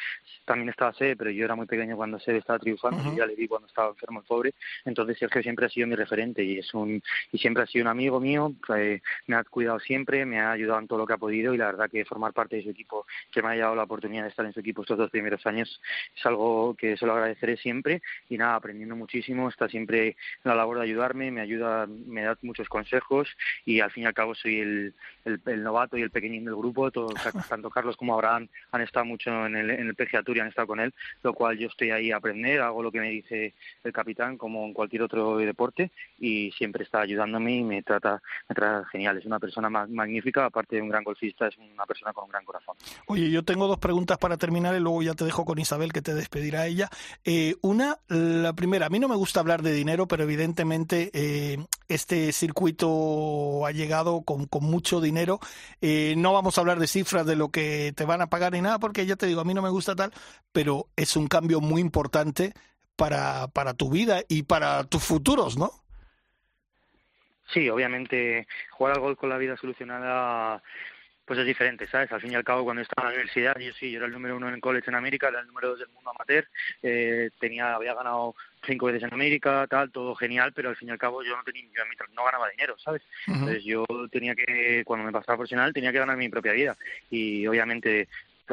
también estaba Sede, pero yo era muy pequeño cuando Sede estaba triunfando, y ya le vi cuando estaba enfermo el pobre. Entonces Sergio siempre ha sido mi referente y es un y siempre ha sido un amigo mío. me ha cuidado siempre, me ha ayudado en todo lo que ha podido y la verdad que formar parte de su equipo, que me haya dado la oportunidad de estar en su equipo estos dos primeros años, es algo que se lo agradeceré siempre y nada, aprendiendo muchísimo. Está siempre en la labor de ayudarme, me ayuda, me da muchos consejos y al fin y al cabo soy el, el, novato y el pequeñín del grupo, todos, tanto Carlos como Abraham han estado mucho en el, en el PGA Tour y han estado con él, lo cual yo estoy ahí a aprender, hago lo que me dice el capitán como en cualquier otro deporte y siempre está ayudándome y me trata, me trata genial, es una persona magnífica, aparte de un gran golfista, es una persona con un gran corazón. Oye, yo tengo dos preguntas para terminar y luego ya te dejo con Isabel que te despedirá ella. Eh, una, la primera, a mí no me gusta hablar de dinero, pero evidentemente eh, este circuito ha llegado con, con mucho dinero. Eh, no vamos a hablar de cifras de lo que te van a pagar ni nada, porque ya te digo, a mí no me gusta tal, pero es un cambio muy importante para, para tu vida y para tus futuros, ¿no? Sí, obviamente jugar al gol con la vida solucionada pues es diferente, ¿sabes? Al fin y al cabo, cuando estaba en la universidad, yo sí, yo era el número uno en el college en América, era el número dos del mundo amateur, eh, tenía, había ganado cinco veces en América, tal, todo genial, pero al fin y al cabo yo no tenía, yo no ganaba dinero, ¿sabes? Entonces yo tenía que, cuando me pasaba profesional, tenía que ganar mi propia vida. Y obviamente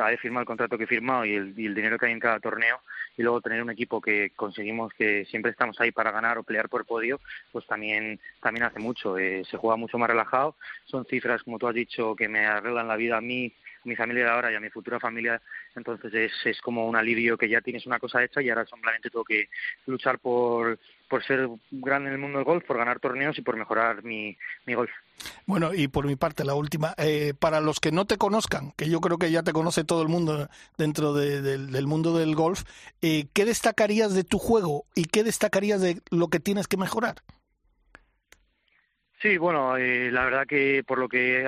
de firmar el contrato que he firmado y el, dinero que hay en cada torneo y luego tener un equipo que conseguimos que siempre estamos ahí para ganar o pelear por podio, pues también también hace mucho. Eh, se juega mucho más relajado. Son cifras, como tú has dicho, que me arreglan la vida a mí, mi familia de ahora y a mi futura familia. Entonces es, es como un alivio que ya tienes una cosa hecha y ahora simplemente tengo que luchar por por ser grande en el mundo del golf, por ganar torneos y por mejorar mi, mi golf. Bueno, y por mi parte, la última. Eh, para los que no te conozcan, que yo creo que ya te conoce todo el mundo dentro del mundo del golf, eh, ¿qué destacarías de tu juego y qué destacarías de lo que tienes que mejorar? Sí, bueno, eh, la verdad que por lo que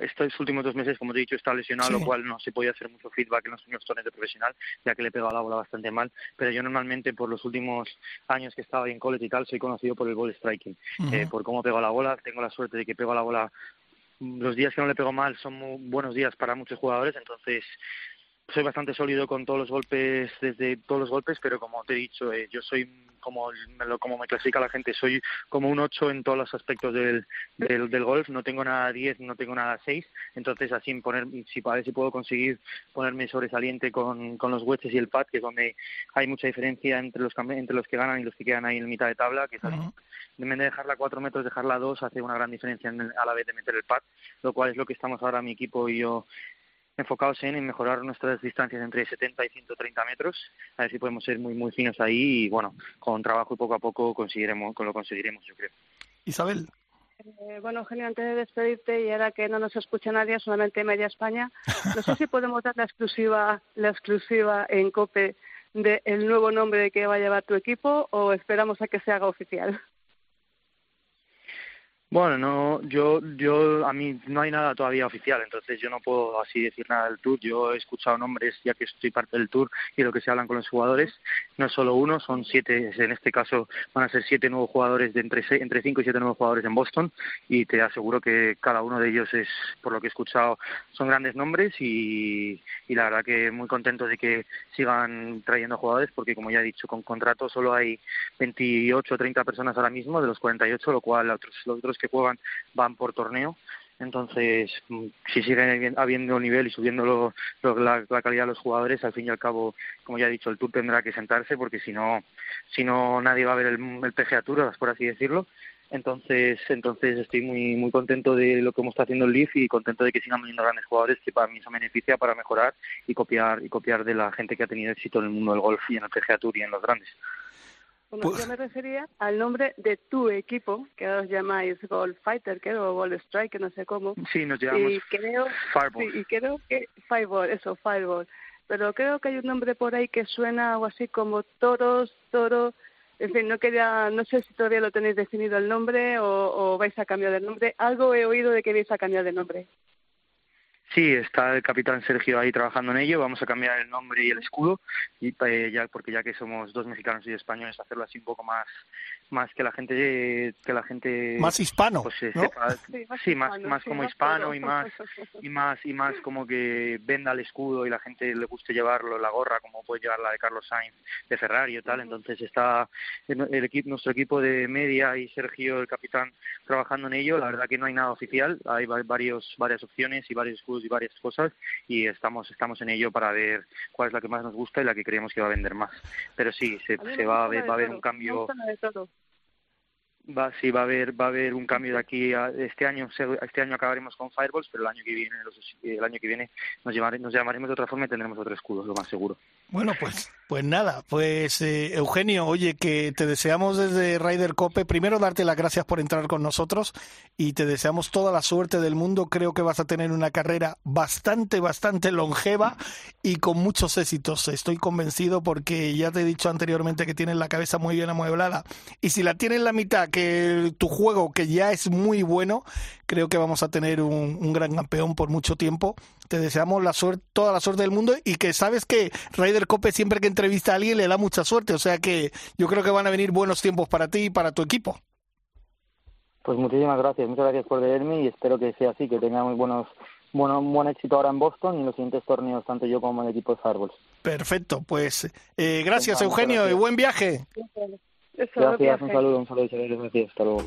estos últimos dos meses, como te he dicho, está lesionado, lo cual no se podía hacer mucho feedback en los últimos torneos de profesional, ya que le he pegado la bola bastante mal. Pero yo normalmente, por los últimos años que he estado en college y tal, soy conocido por el ball striking, eh, por cómo pego la bola. Tengo la suerte de que pego la bola. Los días que no le pego mal son muy buenos días para muchos jugadores, entonces soy bastante sólido con todos los golpes, desde todos los golpes, pero como te he dicho, eh, yo soy como me, lo, como me clasifica la gente, soy como un 8 en todos los aspectos del, del, del golf, no tengo nada 10, no tengo nada 6, entonces así poner, si, a ver si puedo conseguir ponerme sobresaliente con, con los wedges y el pad, que es donde hay mucha diferencia entre los, entre los que ganan y los que quedan ahí en mitad de tabla, que es en vez de dejarla a 4 metros, dejarla a 2 hace una gran diferencia a la vez de meter el pad, lo cual es lo que estamos ahora mi equipo y yo enfocados en, mejorar nuestras distancias entre 70 y 130 metros, a ver si podemos ser muy muy finos ahí y bueno, con trabajo y poco a poco conseguiremos, lo conseguiremos yo creo. Isabel. Eh, bueno, Eugenio, antes de despedirte y ahora que no nos escucha nadie, solamente media España, no sé si podemos dar la exclusiva, la exclusiva en COPE del nuevo nombre que va a llevar tu equipo o esperamos a que se haga oficial. Bueno, no, yo, yo, a mí no hay nada todavía oficial, entonces yo no puedo así decir nada del tour. Yo he escuchado nombres ya que estoy parte del tour y lo que se hablan con los jugadores no es solo uno, son siete, en este caso van a ser siete nuevos jugadores de entre, entre cinco y siete nuevos jugadores en Boston y te aseguro que cada uno de ellos es, por lo que he escuchado, son grandes nombres y, y la verdad que muy contento de que sigan trayendo jugadores porque como ya he dicho, con contrato solo hay 28 o 30 personas ahora mismo de los 48, lo cual los otros, otros que juegan van por torneo. Entonces, mm, si sigue habiendo nivel y subiendo la, calidad de los jugadores, al fin y al cabo, como ya he dicho, el Tour tendrá que sentarse porque si no, si no nadie va a ver el, el PGA Tour, por así decirlo. Entonces, entonces estoy muy muy contento de lo que hemos estado haciendo el Leaf y contento de que sigan viniendo grandes jugadores que para mí eso beneficia para mejorar y copiar y copiar de la gente que ha tenido éxito en el mundo del golf y en el PGA Tour y en los grandes. Pues yo me refería al nombre de tu equipo, que os llamáis Golf Fighter, creo, o Golf Strike, no sé cómo. Sí, nos llamamos y creo, Fireball. Sí, y creo que Fireball, eso, Fireball. Pero creo que hay un nombre por ahí que suena algo así como Toros, Toro. En fin, no quería, no sé si todavía lo tenéis definido el nombre o, o vais a cambiar de nombre. Algo he oído de que vais a cambiar de nombre. Sí, está el capitán Sergio ahí trabajando en ello. Vamos a cambiar el nombre y el escudo, y eh, ya porque ya que somos dos mexicanos y españoles, hacerlo así un poco más, más que la gente, que la gente más hispano, pues, sí, más, más, como hispano y más y más y más como que venda el escudo y la gente le guste llevarlo, la gorra como puede llevar la de Carlos Sainz de Ferrari y tal. Entonces está el equipo, nuestro equipo de media y Sergio el capitán trabajando en ello. La verdad que no hay nada oficial, hay varios varias opciones y varios escudos y varias cosas y estamos estamos en ello para ver cuál es la que más nos gusta y la que creemos que va a vender más. Pero sí, se, se va a ver, va a haber un cambio. Va, sí, va a haber, va a haber un cambio de aquí a este año. Este año acabaremos con Fireballs, pero el año que viene, el año que viene nos, nos llamaremos de otra forma y tendremos otro escudo, lo más seguro. Bueno, pues, pues nada, pues eh, Eugenio, oye, que te deseamos desde Ryder Cope, primero darte las gracias por entrar con nosotros y te deseamos toda la suerte del mundo. Creo que vas a tener una carrera bastante, bastante longeva y con muchos éxitos. Estoy convencido porque ya te he dicho anteriormente que tienes la cabeza muy bien amueblada y si la tienes la mitad que tu juego, que ya es muy bueno, creo que vamos a tener un, gran campeón por mucho tiempo. Te deseamos la suerte, toda la suerte del mundo y que sabes que Ryder Cope siempre que entrevista a alguien le da mucha suerte, o sea que yo creo que van a venir buenos tiempos para ti y para tu equipo. Pues muchísimas gracias, muchas gracias por leerme y espero que sea así, que tenga muy buenos bueno, buen éxito ahora en Boston y en los siguientes torneos, tanto yo como el equipo de Fireballs. Perfecto, pues eh, gracias Eugenio y buen viaje. Gracias, un saludo, un saludo, gracias, hasta luego.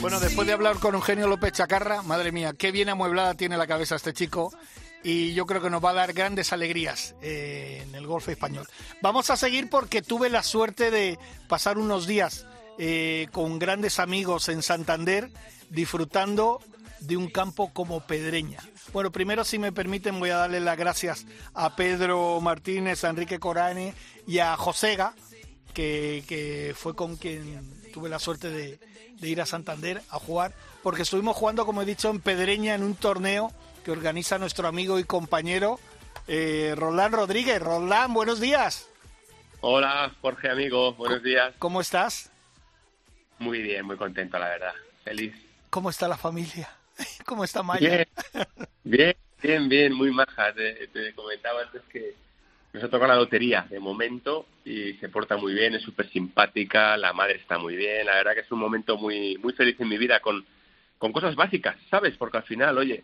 Bueno, después de hablar con Eugenio López Chacarra, madre mía, qué bien amueblada tiene la cabeza este chico y yo creo que nos va a dar grandes alegrías eh, en el golf español. Vamos a seguir porque tuve la suerte de pasar unos días eh, con grandes amigos en Santander disfrutando de un campo como Pedreña. Bueno, primero, si me permiten, voy a darle las gracias a Pedro Martínez, a Enrique Corane y a Josega, que, que fue con quien tuve la suerte de, ir a Santander a jugar, porque estuvimos jugando, como he dicho, en Pedreña en un torneo que organiza nuestro amigo y compañero eh, Roland Rodríguez. Roland, buenos días. Hola, Jorge, amigo, buenos días. ¿Cómo estás? Muy bien, muy contento, la verdad. Feliz. ¿Cómo está la familia? ¿Cómo está Maya? Bien, bien, bien, muy maja. Te, comentaba antes que nos ha tocado la lotería de momento y se porta muy bien, es súper simpática, la madre está muy bien. La verdad que es un momento muy, muy feliz en mi vida con, con cosas básicas, ¿sabes? Porque al final, oye,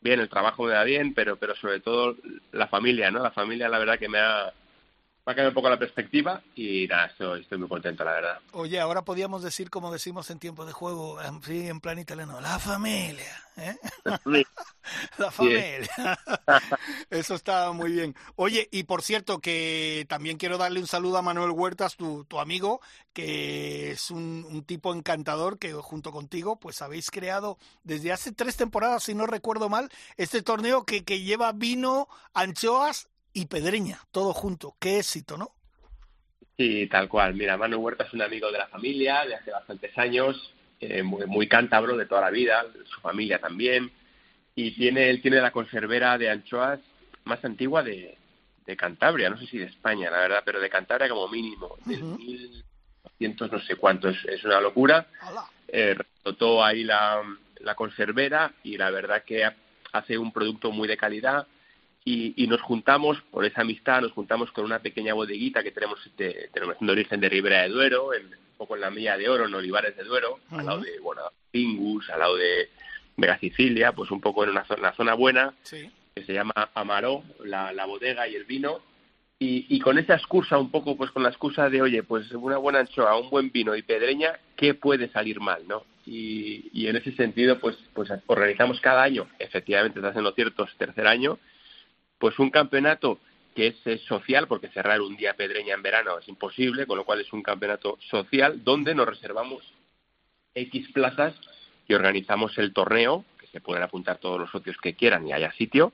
bien, el trabajo me da bien, pero, pero sobre todo la familia, ¿no? La familia, la verdad que me ha, va a cambiar un poco la perspectiva y nada, estoy, estoy, muy contento, la verdad. Oye, ahora podríamos decir, como decimos en tiempo de juego, en, sí, en plan italiano, la familia. ¿eh? la familia. Eso está muy bien. Oye, y por cierto, que también quiero darle un saludo a Manuel Huertas, tu, tu amigo, que es un, un, tipo encantador que junto contigo, pues habéis creado desde hace tres temporadas, si no recuerdo mal, este torneo que, que lleva vino, anchoas y Pedreña, todo junto. Qué éxito, ¿no? Sí, tal cual. Mira, Manu Huerta es un amigo de la familia de hace bastantes años, eh, muy, cántabro de toda la vida, su familia también, y tiene él tiene la conservera de anchoas más antigua de, Cantabria, no sé si de España, la verdad, pero de Cantabria como mínimo, del 1200 no sé cuánto, es, una locura. Eh, ahí la, la conservera y la verdad que hace un producto muy de calidad y, nos juntamos, por esa amistad, nos juntamos con una pequeña bodeguita que tenemos de denominación de origen de Ribera de Duero, un poco en la Milla de Oro, en Olivares de Duero, al lado de bueno, Pingus, al lado de Vega Sicilia, pues un poco en una zona, zona buena, que se llama Amaró, la, bodega y el vino, y, y, con esa excusa, un poco pues con la excusa de, oye, pues una buena anchoa, un buen vino y pedreña, ¿qué puede salir mal, no? Y, y en ese sentido, pues, pues organizamos cada año, efectivamente, estás en lo cierto, es tercer año, pues un campeonato que es, social, porque cerrar un día Pedreña en verano es imposible, con lo cual es un campeonato social donde nos reservamos X plazas y organizamos el torneo, que se pueden apuntar todos los socios que quieran y haya sitio,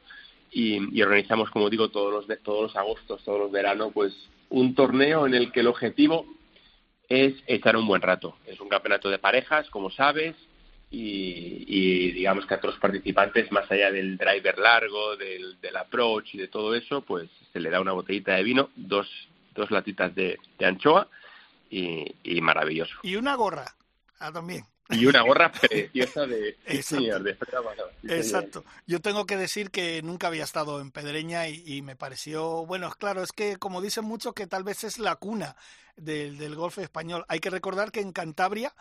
y, organizamos, como digo, todos los, todos los agostos, todos los veranos, pues un torneo en el que el objetivo es echar un buen rato. Es un campeonato de parejas, como sabes, y, digamos que a otros participantes, más allá del driver largo, del, approach y de todo eso, pues se le da una botellita de vino, dos, dos latitas de, anchoa y, maravilloso. Y una gorra, ah, también. Y una gorra preciosa de, Exacto. Exacto. Yo tengo que decir que nunca había estado en Pedreña y, me pareció, bueno, claro, es que como dicen muchos que tal vez es la cuna del, del golf español. Hay que recordar que en Cantabria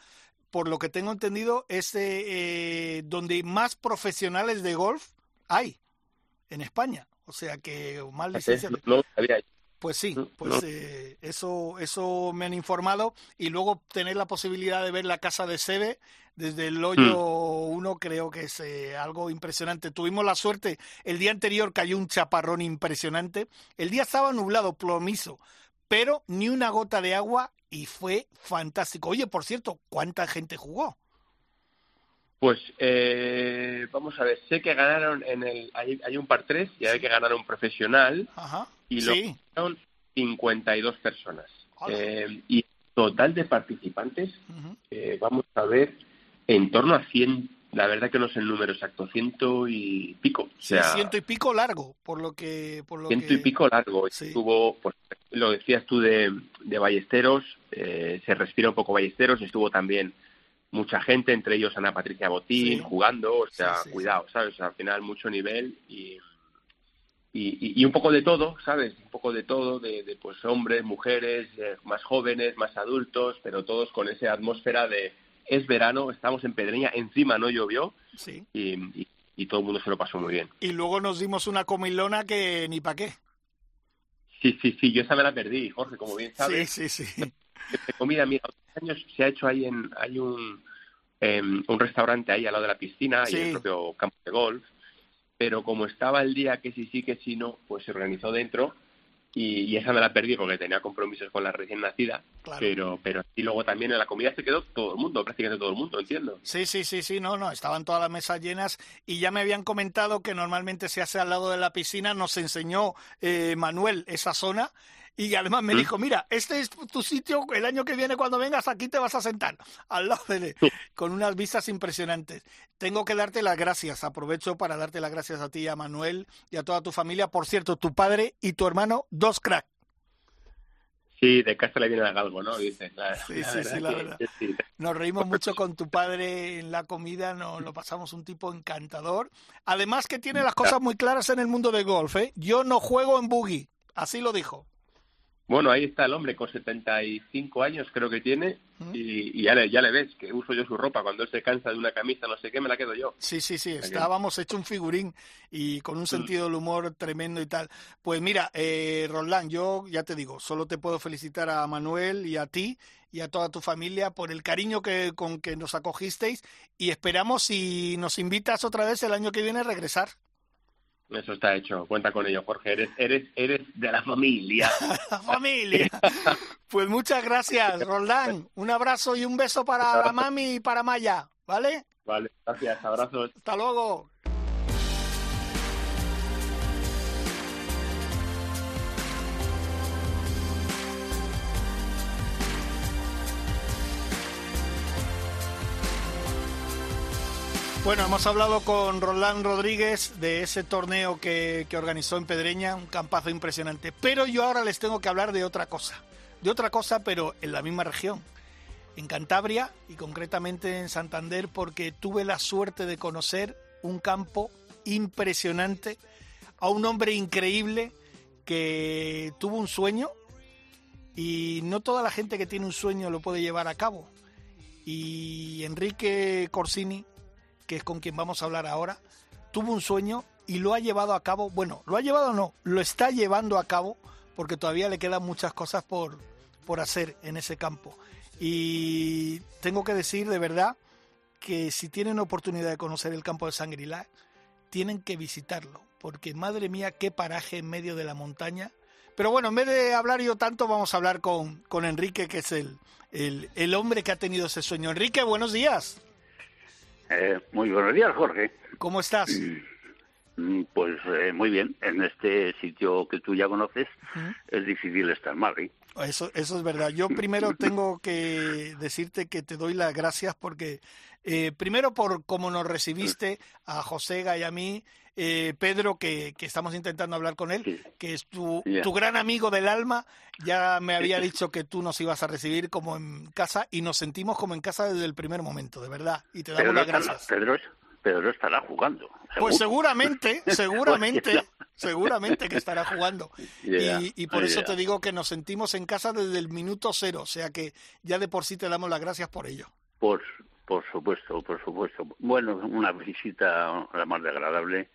por lo que tengo entendido, es eh, donde más profesionales de golf hay en España. O sea que más licencias. Pues sí, pues eh, eso, eso me han informado y luego tener la posibilidad de ver la casa de Sebe desde el hoyo 1 mm. creo que es eh, algo impresionante. Tuvimos la suerte, el día anterior cayó un chaparrón impresionante, el día estaba nublado, plomizo, pero ni una gota de agua y fue fantástico. Oye, por cierto, ¿cuánta gente jugó? Pues eh, vamos a ver, sé que ganaron en el hay, un par 3 y hay que ganar un profesional y lo sí. fueron 52 personas. Eh, y total de participantes, eh, vamos a ver, en torno a 100 la verdad que no sé el número exacto, ciento y pico. ciento y pico largo, por lo que... Por lo ciento y pico largo. Estuvo, pues, lo decías tú de, de Ballesteros, eh, se respira un poco Ballesteros, estuvo también mucha gente, entre ellos Ana Patricia Botín, jugando, o sea, cuidado, ¿sabes? al final mucho nivel y, y, y, un poco de todo, ¿sabes? Un poco de todo, de, de pues hombres, mujeres, eh, más jóvenes, más adultos, pero todos con esa atmósfera de es verano, estamos en Pedreña, encima no llovió sí. y, y, todo el mundo se lo pasó muy bien. Y luego nos dimos una comilona que ni pa' qué. Sí, sí, sí, yo esa me la perdí, Jorge, como bien sabes. Sí, sí, sí. Comida, mira, años se ha hecho ahí en, hay un, em, un restaurante ahí al lado de la piscina y el propio campo de golf, pero como estaba el día que sí, sí, que sí, no, pues se organizó dentro y, esa me la perdí porque tenía compromisos con la recién nacida, pero pero y luego también en la comida se quedó todo el mundo, prácticamente todo el mundo, entiendo. Sí, sí, sí, sí, no, no, estaban todas las mesas llenas y ya me habían comentado que normalmente se hace al lado de la piscina, nos enseñó eh, Manuel esa zona y además me ¿Mm? dijo, mira, este es tu sitio, el año que viene cuando vengas aquí te vas a sentar al lado de él, con unas vistas impresionantes. Tengo que darte las gracias, aprovecho para darte las gracias a ti, a Manuel y a toda tu familia. Por cierto, tu padre y tu hermano, dos cracks. Sí, de casa le viene a galgo, ¿no? Dice, sí, sí, sí, la verdad. Nos reímos mucho con tu padre en la comida, nos lo pasamos un tipo encantador. Además que tiene las cosas muy claras en el mundo del golf, ¿eh? Yo no juego en buggy, así lo dijo. Bueno, ahí está el hombre con 75 años, creo que tiene, y, ya, le, ya le ves que uso yo su ropa. Cuando él se cansa de una camisa, no sé qué, me la quedo yo. Sí, sí, sí, estábamos hecho un figurín y con un sentido del humor tremendo y tal. Pues mira, eh, Roland, yo ya te digo, solo te puedo felicitar a Manuel y a ti y a toda tu familia por el cariño que, con que nos acogisteis y esperamos si nos invitas otra vez el año que viene a regresar. Eso está hecho. Cuenta con ello, Jorge. Eres, eres, eres de la familia. familia. Pues muchas gracias, Roldán. Un abrazo y un beso para la mami y para Maya, ¿vale? Vale, gracias. Abrazos. Hasta luego. Bueno, hemos hablado con Roland Rodríguez de ese torneo que, organizó en Pedreña, un campazo impresionante. Pero yo ahora les tengo que hablar de otra cosa. De otra cosa, pero en la misma región. En Cantabria y concretamente en Santander, porque tuve la suerte de conocer un campo impresionante, a un hombre increíble que tuvo un sueño y no toda la gente que tiene un sueño lo puede llevar a cabo. Y Enrique Corsini que es con quien vamos a hablar ahora, tuvo un sueño y lo ha llevado a cabo, bueno, lo ha llevado o no, lo está llevando a cabo porque todavía le quedan muchas cosas por, por hacer en ese campo. Y tengo que decir de verdad que si tienen oportunidad de conocer el campo de Sangrila, tienen que visitarlo, porque madre mía, qué paraje en medio de la montaña. Pero bueno, en vez de hablar yo tanto, vamos a hablar con, con Enrique, que es el, el, el hombre que ha tenido ese sueño. Enrique, buenos días. Eh, muy buenos días, Jorge. ¿Cómo estás? Mm, Pues eh, muy bien. En este sitio que tú ya conoces es difícil estar mal. ¿eh? Eso, eso es verdad. Yo primero tengo que decirte que te doy las gracias porque, eh, primero por cómo nos recibiste a José y a mí, eh, Pedro, que, que estamos intentando hablar con él, Sí. que es tu, tu gran amigo del alma, ya me había dicho que tú nos ibas a recibir como en casa y nos sentimos como en casa desde el primer momento, de verdad. Y te damos Pedro, las estará, gracias. Pedro, Pedro estará jugando. Pues seguramente, seguramente, Ya. seguramente que estará jugando. Y, y por eso te digo que nos sentimos en casa desde el minuto cero, o sea que ya de por sí te damos las gracias por ello. Por, por supuesto, por supuesto. Bueno, una visita la más agradable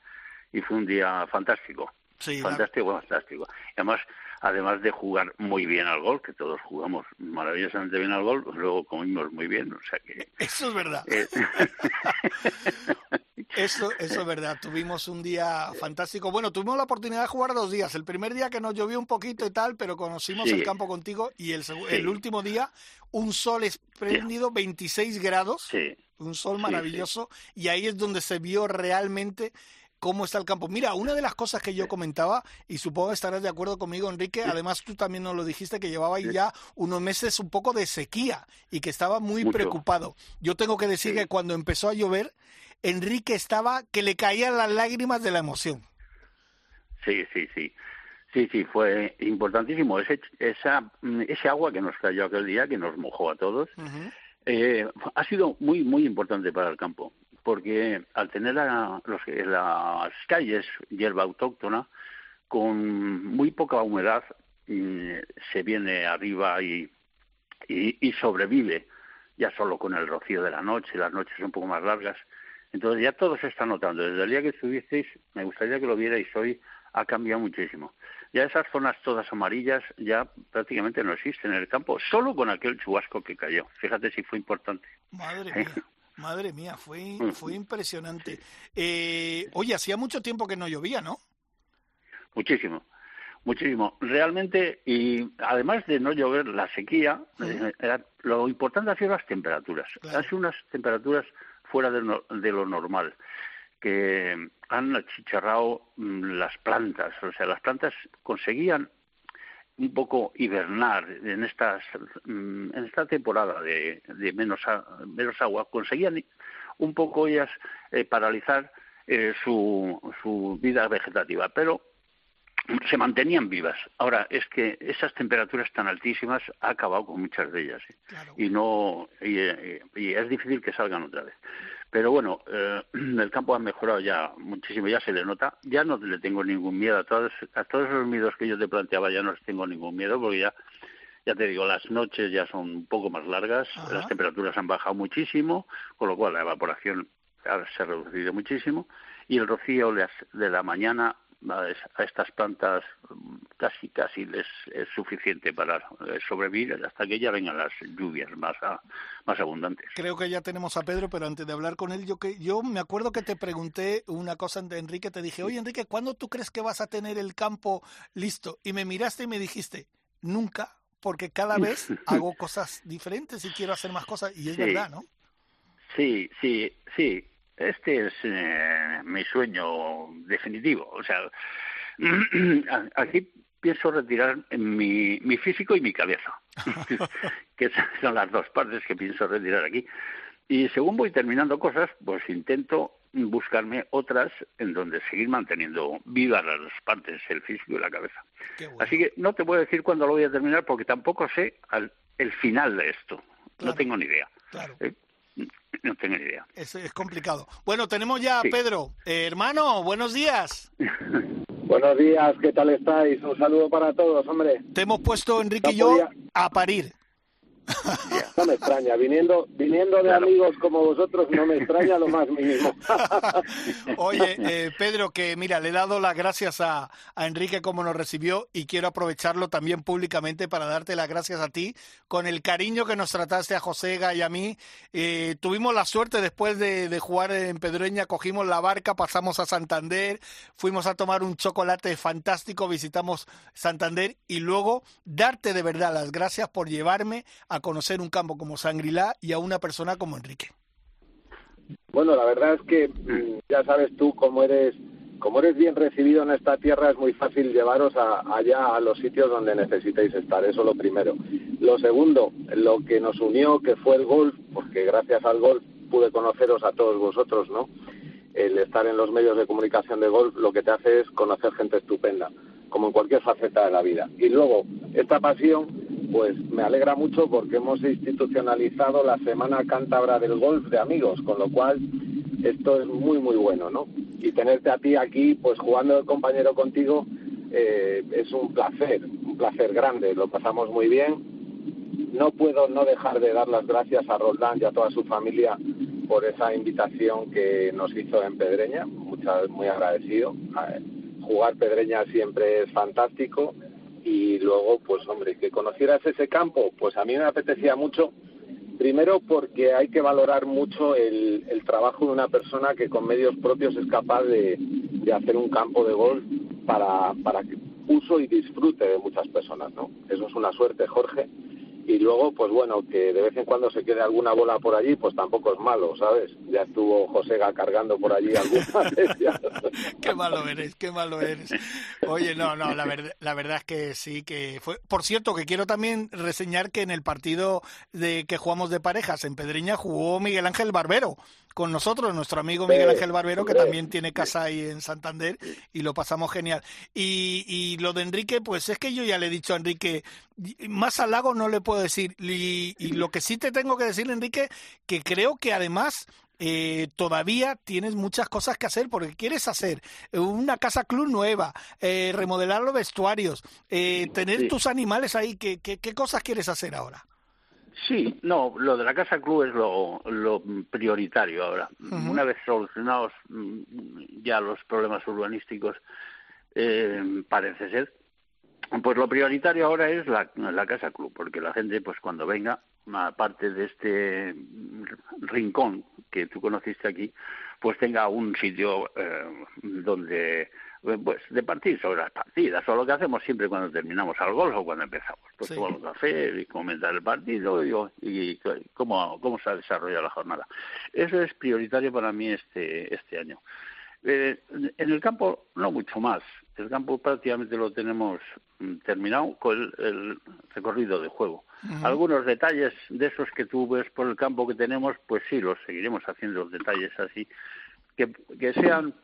y fue un día fantástico. Sí, la- fantástico, fantástico. Además, además de jugar muy bien al gol, que todos jugamos maravillosamente bien al gol, luego comimos muy bien, o sea que... eso es verdad. eh, Eso, eso es verdad. Tuvimos un día fantástico. Bueno, tuvimos la oportunidad de jugar dos días. El primer día que nos llovió un poquito y tal, pero conocimos Sí. el campo contigo. Y el, Sí. último día, un sol espléndido, 26 grados. sí, un sol Sí, maravilloso y ahí es donde se vio realmente cómo está el campo. Mira, una de las cosas que yo comentaba, y supongo que estarás de acuerdo conmigo, Enrique, además tú también nos lo dijiste, que llevabais ya unos meses un poco de sequía y que estaba muy Mucho. preocupado. Yo tengo que decir Sí. que cuando empezó a llover, Enrique estaba que le caían las lágrimas de la emoción. Sí, sí, sí. Sí, sí, fue importantísimo. Ese, esa, mm, ese agua que nos cayó aquel día, que nos mojó a todos, eh, ha sido muy, muy importante para el campo. Porque al tener la- los, las calles hierba autóctona, con muy poca humedad, mm, se viene arriba y, y, y sobrevive ya solo con el rocío de la noche, las noches un poco más largas. Entonces ya todo se está notando. Desde el día que estuvisteis, me gustaría que lo vierais hoy, ha cambiado muchísimo. Ya esas zonas todas amarillas ya prácticamente no existen en el campo, solo con aquel chubasco que cayó. Fíjate si fue importante. Madre Sí. mía. Madre mía, fue, Mm. fue impresionante. Eh, oye, hacía mucho tiempo que no llovía, ¿no? Muchísimo, muchísimo. Realmente, y además de no llover, la sequía, eh, era- lo importante ha sido las temperaturas. Claro. Han sido unas temperaturas fuera de, no- de lo normal, que han achicharrado mm, las plantas. O sea, las plantas conseguían un poco hibernar en estas mm, en esta temporada de, de menos a- menos agua conseguían un poco ellas eh, paralizar eh, su, su vida vegetativa pero se mantenían vivas ahora es que esas temperaturas tan altísimas ha acabado con muchas de ellas ¿eh? Claro. y no y, eh, y es difícil que salgan otra vez pero bueno eh, el campo ha mejorado ya muchísimo ya se le nota ya no le tengo ningún miedo a todos a todos esos miedos que yo te planteaba ya no les tengo ningún miedo porque ya ya te digo las noches ya son un poco más largas Ajá. las temperaturas han bajado muchísimo con lo cual la evaporación se ha reducido muchísimo y el rocío de la mañana a es- a estas plantas mm, casi casi les es suficiente para eh, sobrevivir hasta que ya vengan las lluvias más a- más abundantes. Creo que ya tenemos a Pedro, pero antes de hablar con él, yo que yo me acuerdo que te pregunté una cosa de Enrique, te dije, oye Enrique, ¿cuándo tú crees que vas a tener el campo listo? Y me miraste y me dijiste, nunca, porque cada vez hago cosas diferentes y quiero hacer más cosas. Y es Sí. verdad, ¿no? Sí, sí, sí. Este es eh, mi sueño definitivo. O sea, aquí pienso retirar mi, mi físico y mi cabeza, que son las dos partes que pienso retirar aquí. Y según voy terminando cosas, pues intento buscarme otras en donde seguir manteniendo vivas las dos partes, el físico y la cabeza. Bueno. Así que no te puedo decir cuándo lo voy a terminar porque tampoco sé al- el final de esto. Claro. No tengo ni idea. Claro. Eh, No tengo ni idea. Es, es complicado. Bueno, tenemos ya a Sí. Pedro. Eh, hermano, buenos días. Buenos días, ¿qué tal estáis? Un saludo para todos, hombre. Te hemos puesto, Enrique y yo, podía- a parir. No me extraña, viniendo, viniendo de amigos como vosotros, no me extraña lo más mínimo. Oye, eh, Pedro, que mira, le he dado las gracias a, a, Enrique como nos recibió y quiero aprovecharlo también públicamente para darte las gracias a ti con el cariño que nos trataste a Josega y a mí. Eh, tuvimos la suerte después de, de jugar en Pedreña, cogimos la barca, pasamos a Santander, fuimos a tomar un chocolate fantástico, visitamos Santander y luego darte de verdad las gracias por llevarme a conocer un campo como Sangrilá y a una persona como Enrique. Bueno, la verdad es que mm, ya sabes tú cómo eres como eres bien recibido en esta tierra es muy fácil llevaros allá a los sitios donde necesitéis estar, eso lo primero. Lo segundo, lo que nos unió, que fue el golf, porque gracias al golf pude conoceros a todos vosotros, ¿no? El estar en los medios de comunicación de golf lo que te hace es conocer gente estupenda, como en cualquier faceta de la vida. Y luego, esta pasión, pues me alegra mucho porque hemos institucionalizado la Semana Cántabra del Golf de Amigos, con lo cual esto es muy, muy bueno, ¿no? Y tenerte a ti aquí, pues jugando de compañero contigo, eh, es un placer, un placer grande, lo pasamos muy bien. No puedo no dejar de dar las gracias a Roldán y a toda su familia por esa invitación que nos hizo en Pedreña, muchas, muy agradecido. Jugar Pedreña siempre es fantástico y luego, pues hombre, que conocieras ese campo, pues a mí me apetecía mucho Primero porque hay que valorar mucho el, trabajo de una persona que con medios propios es capaz de, hacer un campo de golf para, para uso y disfrute de muchas personas, ¿no? Eso es una suerte, Jorge, y luego pues bueno que de vez en cuando se quede alguna bola por allí pues tampoco es malo sabes ya estuvo Josega cargando por allí algunas veces qué malo eres qué malo eres. Oye no no la verdad la verdad es que sí que fue por cierto que quiero también reseñar que en el partido de que jugamos de parejas en Pedreña jugó Miguel Ángel Barbero con nosotros, nuestro amigo Miguel Ángel Barbero, que también tiene casa ahí en Santander, y lo pasamos genial. Y, y lo de Enrique, pues es que yo ya le he dicho a Enrique, más halago no le puedo decir. Y, y lo que sí te tengo que decir, Enrique, que creo que además eh, todavía tienes muchas cosas que hacer porque quieres hacer una casa club nueva, eh, remodelar los vestuarios, eh, tener tus animales ahí. ¿Qué, ¿Qué, qué, cosas quieres hacer ahora? Sí, no, lo de la casa club es lo, lo prioritario ahora. Una vez solucionados mm, ya los problemas urbanísticos, eh, parece ser, pues lo prioritario ahora es la, la casa club, porque la gente, pues cuando venga, aparte de este rincón que tú conociste aquí, pues tenga un sitio eh, donde pues de partir sobre las partidas, o lo que hacemos siempre cuando terminamos al gol o cuando empezamos. Pues tomar un café y comentar el partido y, cómo, cómo se ha desarrollado la jornada. Eso es prioritario para mí este, este año. Eh, en el campo no mucho más. El campo prácticamente lo tenemos mm, terminado con el, recorrido de juego. Algunos detalles de esos que tú ves por el campo que tenemos, pues sí, los seguiremos haciendo los detalles así, que, que sean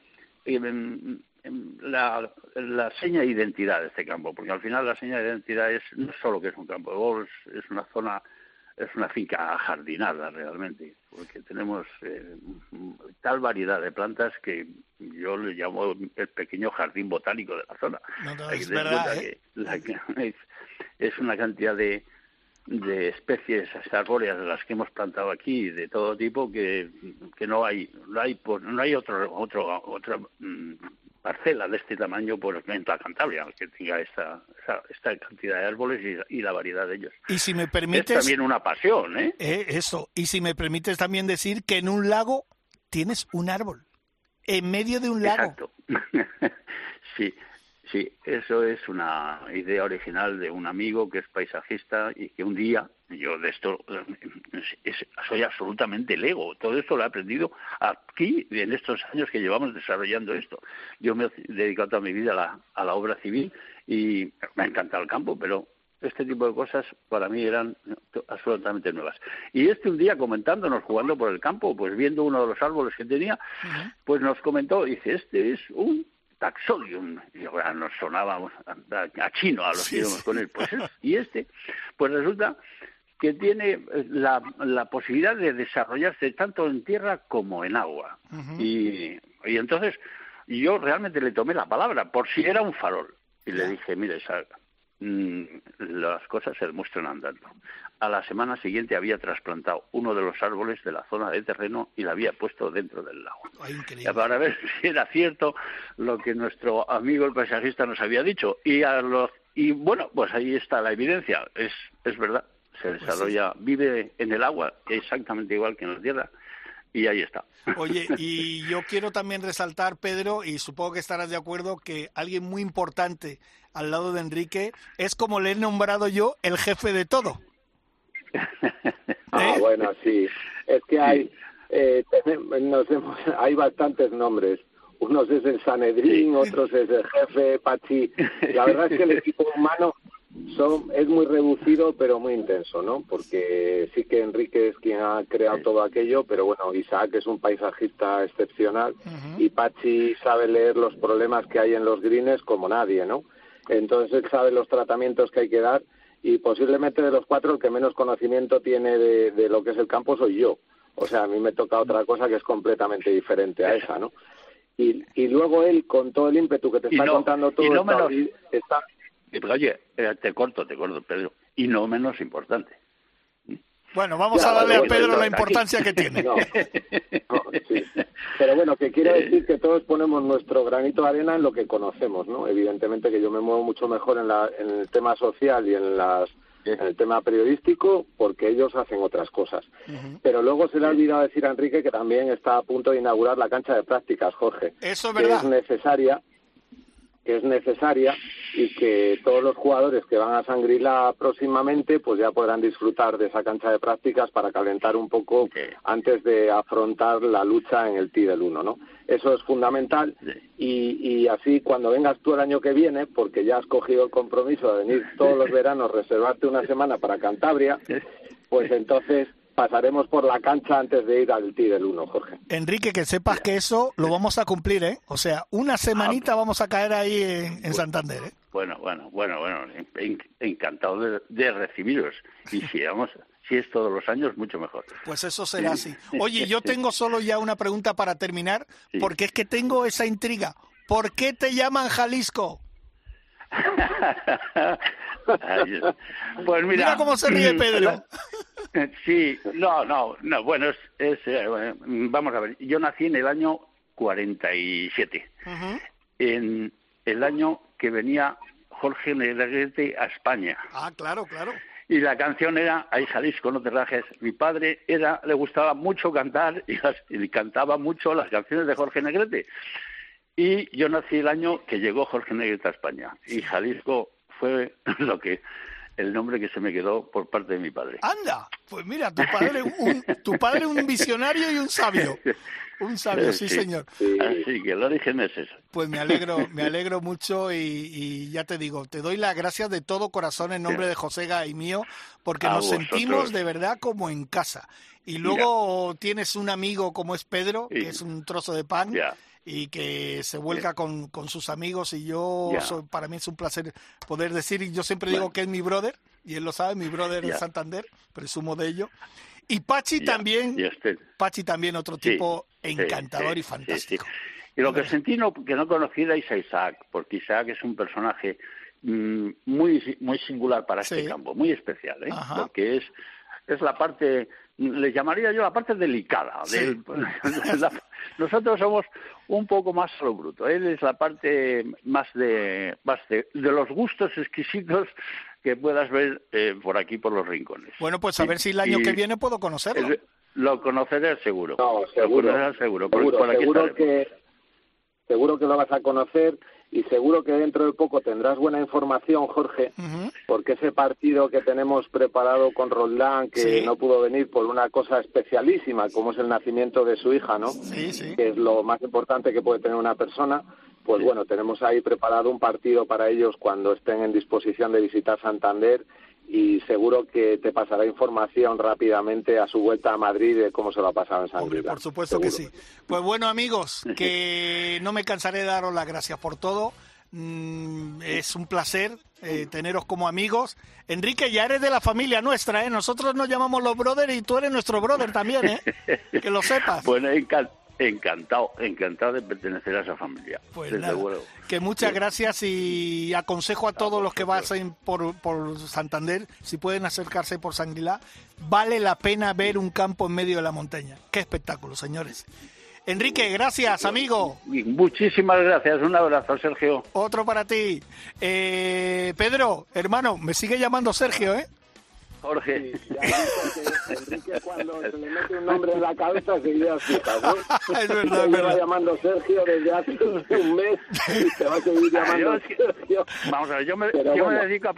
eh, la, la seña de identidad de este campo, porque al final la seña de identidad es no solo que es un campo de golf, es una zona, es una finca jardinada realmente, porque tenemos eh, tal variedad de plantas que yo le llamo el pequeño jardín botánico de la zona. es, verdad, ¿eh? es, una cantidad de, de especies arbóreas de las que hemos plantado aquí de todo tipo que, que no hay no hay no hay otro otro otro mm, parcela de este tamaño por en la Cantabria, que tenga esta, esta, cantidad de árboles y, la variedad de ellos. Y si me permites... Es también una pasión, ¿eh? ¿eh? Eso, y si me permites también decir que en un lago tienes un árbol, en medio de un lago. Exacto. sí, Sí, eso es una idea original de un amigo que es paisajista y que un día, yo de esto eh, soy absolutamente lego, todo esto lo he aprendido aquí en estos años que llevamos desarrollando esto. Yo me he dedicado toda mi vida a la, a la obra civil y me ha encantado el campo, pero este tipo de cosas para mí eran absolutamente nuevas. Y este un día comentándonos, jugando por el campo, pues viendo uno de los árboles que tenía, pues nos comentó, dice, este es un Taxodium, y ahora nos sonaba a, chino a los que íbamos con él. Pues y este, pues resulta que tiene la, la, posibilidad de desarrollarse tanto en tierra como en agua. y, y entonces yo realmente le tomé la palabra, por si era un farol. Y le dije, mire, mm, las cosas se demuestran andando. A la semana siguiente había trasplantado uno de los árboles de la zona de terreno y la había puesto dentro del lago. para ver si era cierto lo que nuestro amigo el paisajista nos había dicho. Y, a los, y bueno, pues ahí está la evidencia. Es, es verdad. Se pues desarrolla, vive en el agua exactamente igual que en la tierra y ahí está. Oye, y yo quiero también resaltar, Pedro, y supongo que estarás de acuerdo, que alguien muy importante al lado de Enrique es como le he nombrado yo el jefe de todo. Ah, ¿Eh? bueno, sí. Es que hay, eh, nos hay bastantes nombres. Unos es el Sanedrín, otros es el jefe Pachi. La verdad es que el equipo humano son, es muy reducido pero muy intenso, ¿no? Porque sí que Enrique es quien ha creado todo aquello, pero bueno, Isaac es un paisajista excepcional y Pachi sabe leer los problemas que hay en los greens como nadie, ¿no? Entonces él sabe los tratamientos que hay que dar y posiblemente de los cuatro el que menos conocimiento tiene de, de lo que es el campo soy yo. O sea, a mí me toca otra cosa que es completamente diferente a esa, ¿no? Y, y luego él, con todo el ímpetu que te está contando todo, está, Oye, eh, te corto, te corto, Pedro. Y no menos importante. Bueno, vamos a darle a Pedro la importancia que tiene. Pero bueno, que quiere decir que todos ponemos nuestro granito de arena en lo que conocemos, ¿no? Evidentemente que yo me muevo mucho mejor en, la, en el tema social y en, las, en el tema periodístico porque ellos hacen otras cosas. Pero luego se le ha olvidado decir a Enrique que también está a punto de inaugurar la cancha de prácticas, Jorge. Eso es verdad. Que es necesaria que es necesaria y que todos los jugadores que van a Sangrila próximamente pues ya podrán disfrutar de esa cancha de prácticas para calentar un poco antes de afrontar la lucha en el T del 1, ¿no? Eso es fundamental. Y, y así cuando vengas tú el año que viene, porque ya has cogido el compromiso de venir todos los veranos, reservarte una semana para Cantabria, pues entonces pasaremos por la cancha antes de ir al TI del 1, Jorge. Enrique, que sepas que eso lo vamos a cumplir, ¿eh? O sea, una semanita ah. vamos a caer ahí en, Santander, ¿eh? Bueno, bueno, bueno, bueno, encantado de, recibiros. Y si vamos, si es todos los años, mucho mejor. Pues eso será así. Oye, yo tengo solo ya una pregunta para terminar, porque es que tengo esa intriga. ¿Por qué te llaman Jalisco? pues mira, cómo se ríe Pedro. sí, no, no, no, bueno, es, eh, vamos a ver, yo nací en el año 47, en el año que venía Jorge Negrete a España. Ah, claro, claro. Y la canción era Ay Jalisco, no te rajes. Mi padre era, le gustaba mucho cantar y, y cantaba mucho las canciones de Jorge Negrete. Y yo nací el año que llegó Jorge Negrete a España. Y Jalisco fue lo que el nombre que se me quedó por parte de mi padre. Anda, pues mira, tu padre un, tu padre un visionario y un sabio. Un sabio, sí, señor. Así que el origen es eso. Pues me alegro, me alegro mucho y, ya te digo, te doy las gracias de todo corazón en nombre de Josega y mío, porque nos sentimos de verdad como en casa. Y luego tienes un amigo como es Pedro, que es un trozo de pan y que se vuelca con, con sus amigos y yo, para mí es un placer poder decir, y yo siempre digo que es mi brother, y él lo sabe, mi brother de Santander, presumo de ello. Y Pachi también, Pachi también otro tipo encantador y fantástico. Y lo que sentí no, que no conocierais a Isaac, porque Isaac es un personaje mm, muy muy singular para este campo, muy especial, ¿eh? porque es es la parte le llamaría yo la parte delicada. nosotros somos un poco más a lo bruto. Él es la parte más de, más de, los gustos exquisitos que puedas ver eh, por aquí, por los rincones. Bueno, pues a ver si el año que viene puedo conocerlo. lo conoceré seguro. seguro. seguro. seguro que, seguro que lo vas a conocer y seguro que dentro de poco tendrás buena información, Jorge, porque ese partido que tenemos preparado con Roldán, que no pudo venir por una cosa especialísima, como es el nacimiento de su hija, ¿no? Sí, sí. Que es lo más importante que puede tener una persona. Pues bueno, tenemos ahí preparado un partido para ellos cuando estén en disposición de visitar Santander y seguro que te pasará información rápidamente a su vuelta a Madrid de cómo se lo ha pasado en San Por supuesto que sí. Pues bueno, amigos, que no me cansaré de daros las gracias por todo. Mm, es un placer eh, teneros como amigos. Enrique, ya eres de la familia nuestra, ¿eh? Nosotros nos llamamos los brothers y tú eres nuestro brother también, ¿eh? Que lo sepas. Bueno, encantado, encantado de pertenecer a esa familia. Pues nada, que muchas gracias y aconsejo a todos los que pasen por, por Santander, si pueden acercarse por Sanguilá, vale la pena ver un campo en medio de la montaña. Qué espectáculo, señores. Enrique, gracias, amigo. Muchísimas gracias. Un abrazo, Sergio. Otro para ti. Eh, Pedro, hermano, me sigue llamando Sergio, ¿eh? Jorge. Enrique cuando se le mete un nombre en la cabeza seguía fija, ¿no? es verdad, es verdad. llamando Sergio desde hace un mes y se va a seguir llamando Sergio. Vamos a ver, yo me, yo, me dedico a,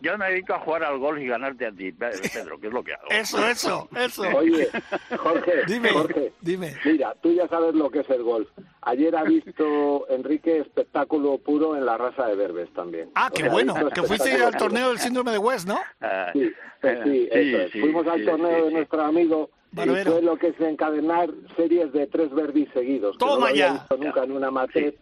yo me dedico a jugar al golf y ganarte a ti, Pedro, que es lo que hago. Eso, eso, eso. Oye, Jorge, dime, Jorge, dime. Mira, tú ya sabes lo que es el golf. Ayer ha visto Enrique espectáculo puro en la raza de Berbes también. Ah, qué bueno, que fuiste al torneo del síndrome de West, ¿no? Ah, sí, sí, eso es. Fuimos al torneo de nuestro amigo y fue lo que es encadenar series de tres verdis seguidos. Toma que no ya. Había visto nunca en una matet.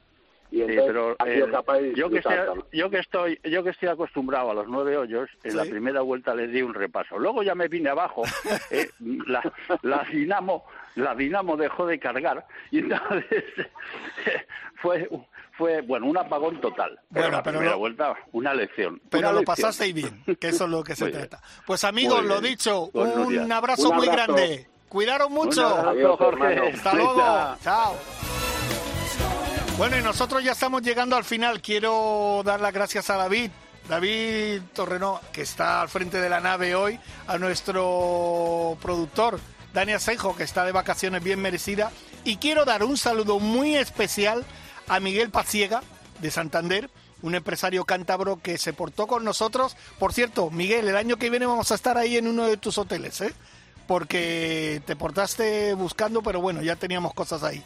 Y entonces pero, ha sido eh, capaz de yo que estoy, disfrutar yo que estoy yo que estoy acostumbrado a los nueve hoyos en la primera vuelta les di un repaso luego ya me vine abajo eh, la, la dinamo la dinamo dejó de cargar y entonces fue fue bueno un apagón total pero Bueno, la pero primera lo- vuelta una lección Pero una lo lección. pasasteis bien, que eso es lo que se trata. Pues amigos, lo dicho, Pues, un abrazo Un muy grande. Cuidaros mucho. Un abrazo, Adiós, Jorge. hermano. Hasta luego. Chao. Bueno, y nosotros ya estamos llegando al final. Quiero dar las gracias a David. David Torrenó, que está al frente de la nave hoy, a nuestro productor, Dani Asenjo, que está de vacaciones bien merecida. Y quiero dar un saludo muy especial a Miguel Paciega, de Santander, un empresario cántabro que se portó con nosotros. Por cierto, Miguel, el año que viene vamos a estar ahí en uno de tus hoteles, ¿eh? Porque te portaste buscando, pero bueno, ya teníamos cosas ahí.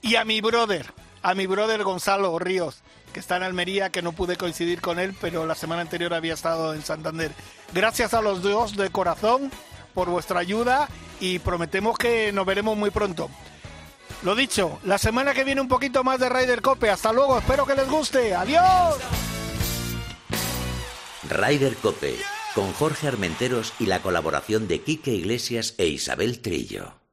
Y a mi brother, a mi brother Gonzalo Ríos, que está en Almería, que no pude coincidir con él, pero la semana anterior había estado en Santander. Gracias a los dos de corazón por vuestra ayuda y prometemos que nos veremos muy pronto. Lo dicho, la semana que viene un poquito más de Ryder Cope. Hasta luego, espero que les guste. Adiós. Ryder Cope, con Jorge Armenteros y la colaboración de Quique Iglesias e Isabel Trillo.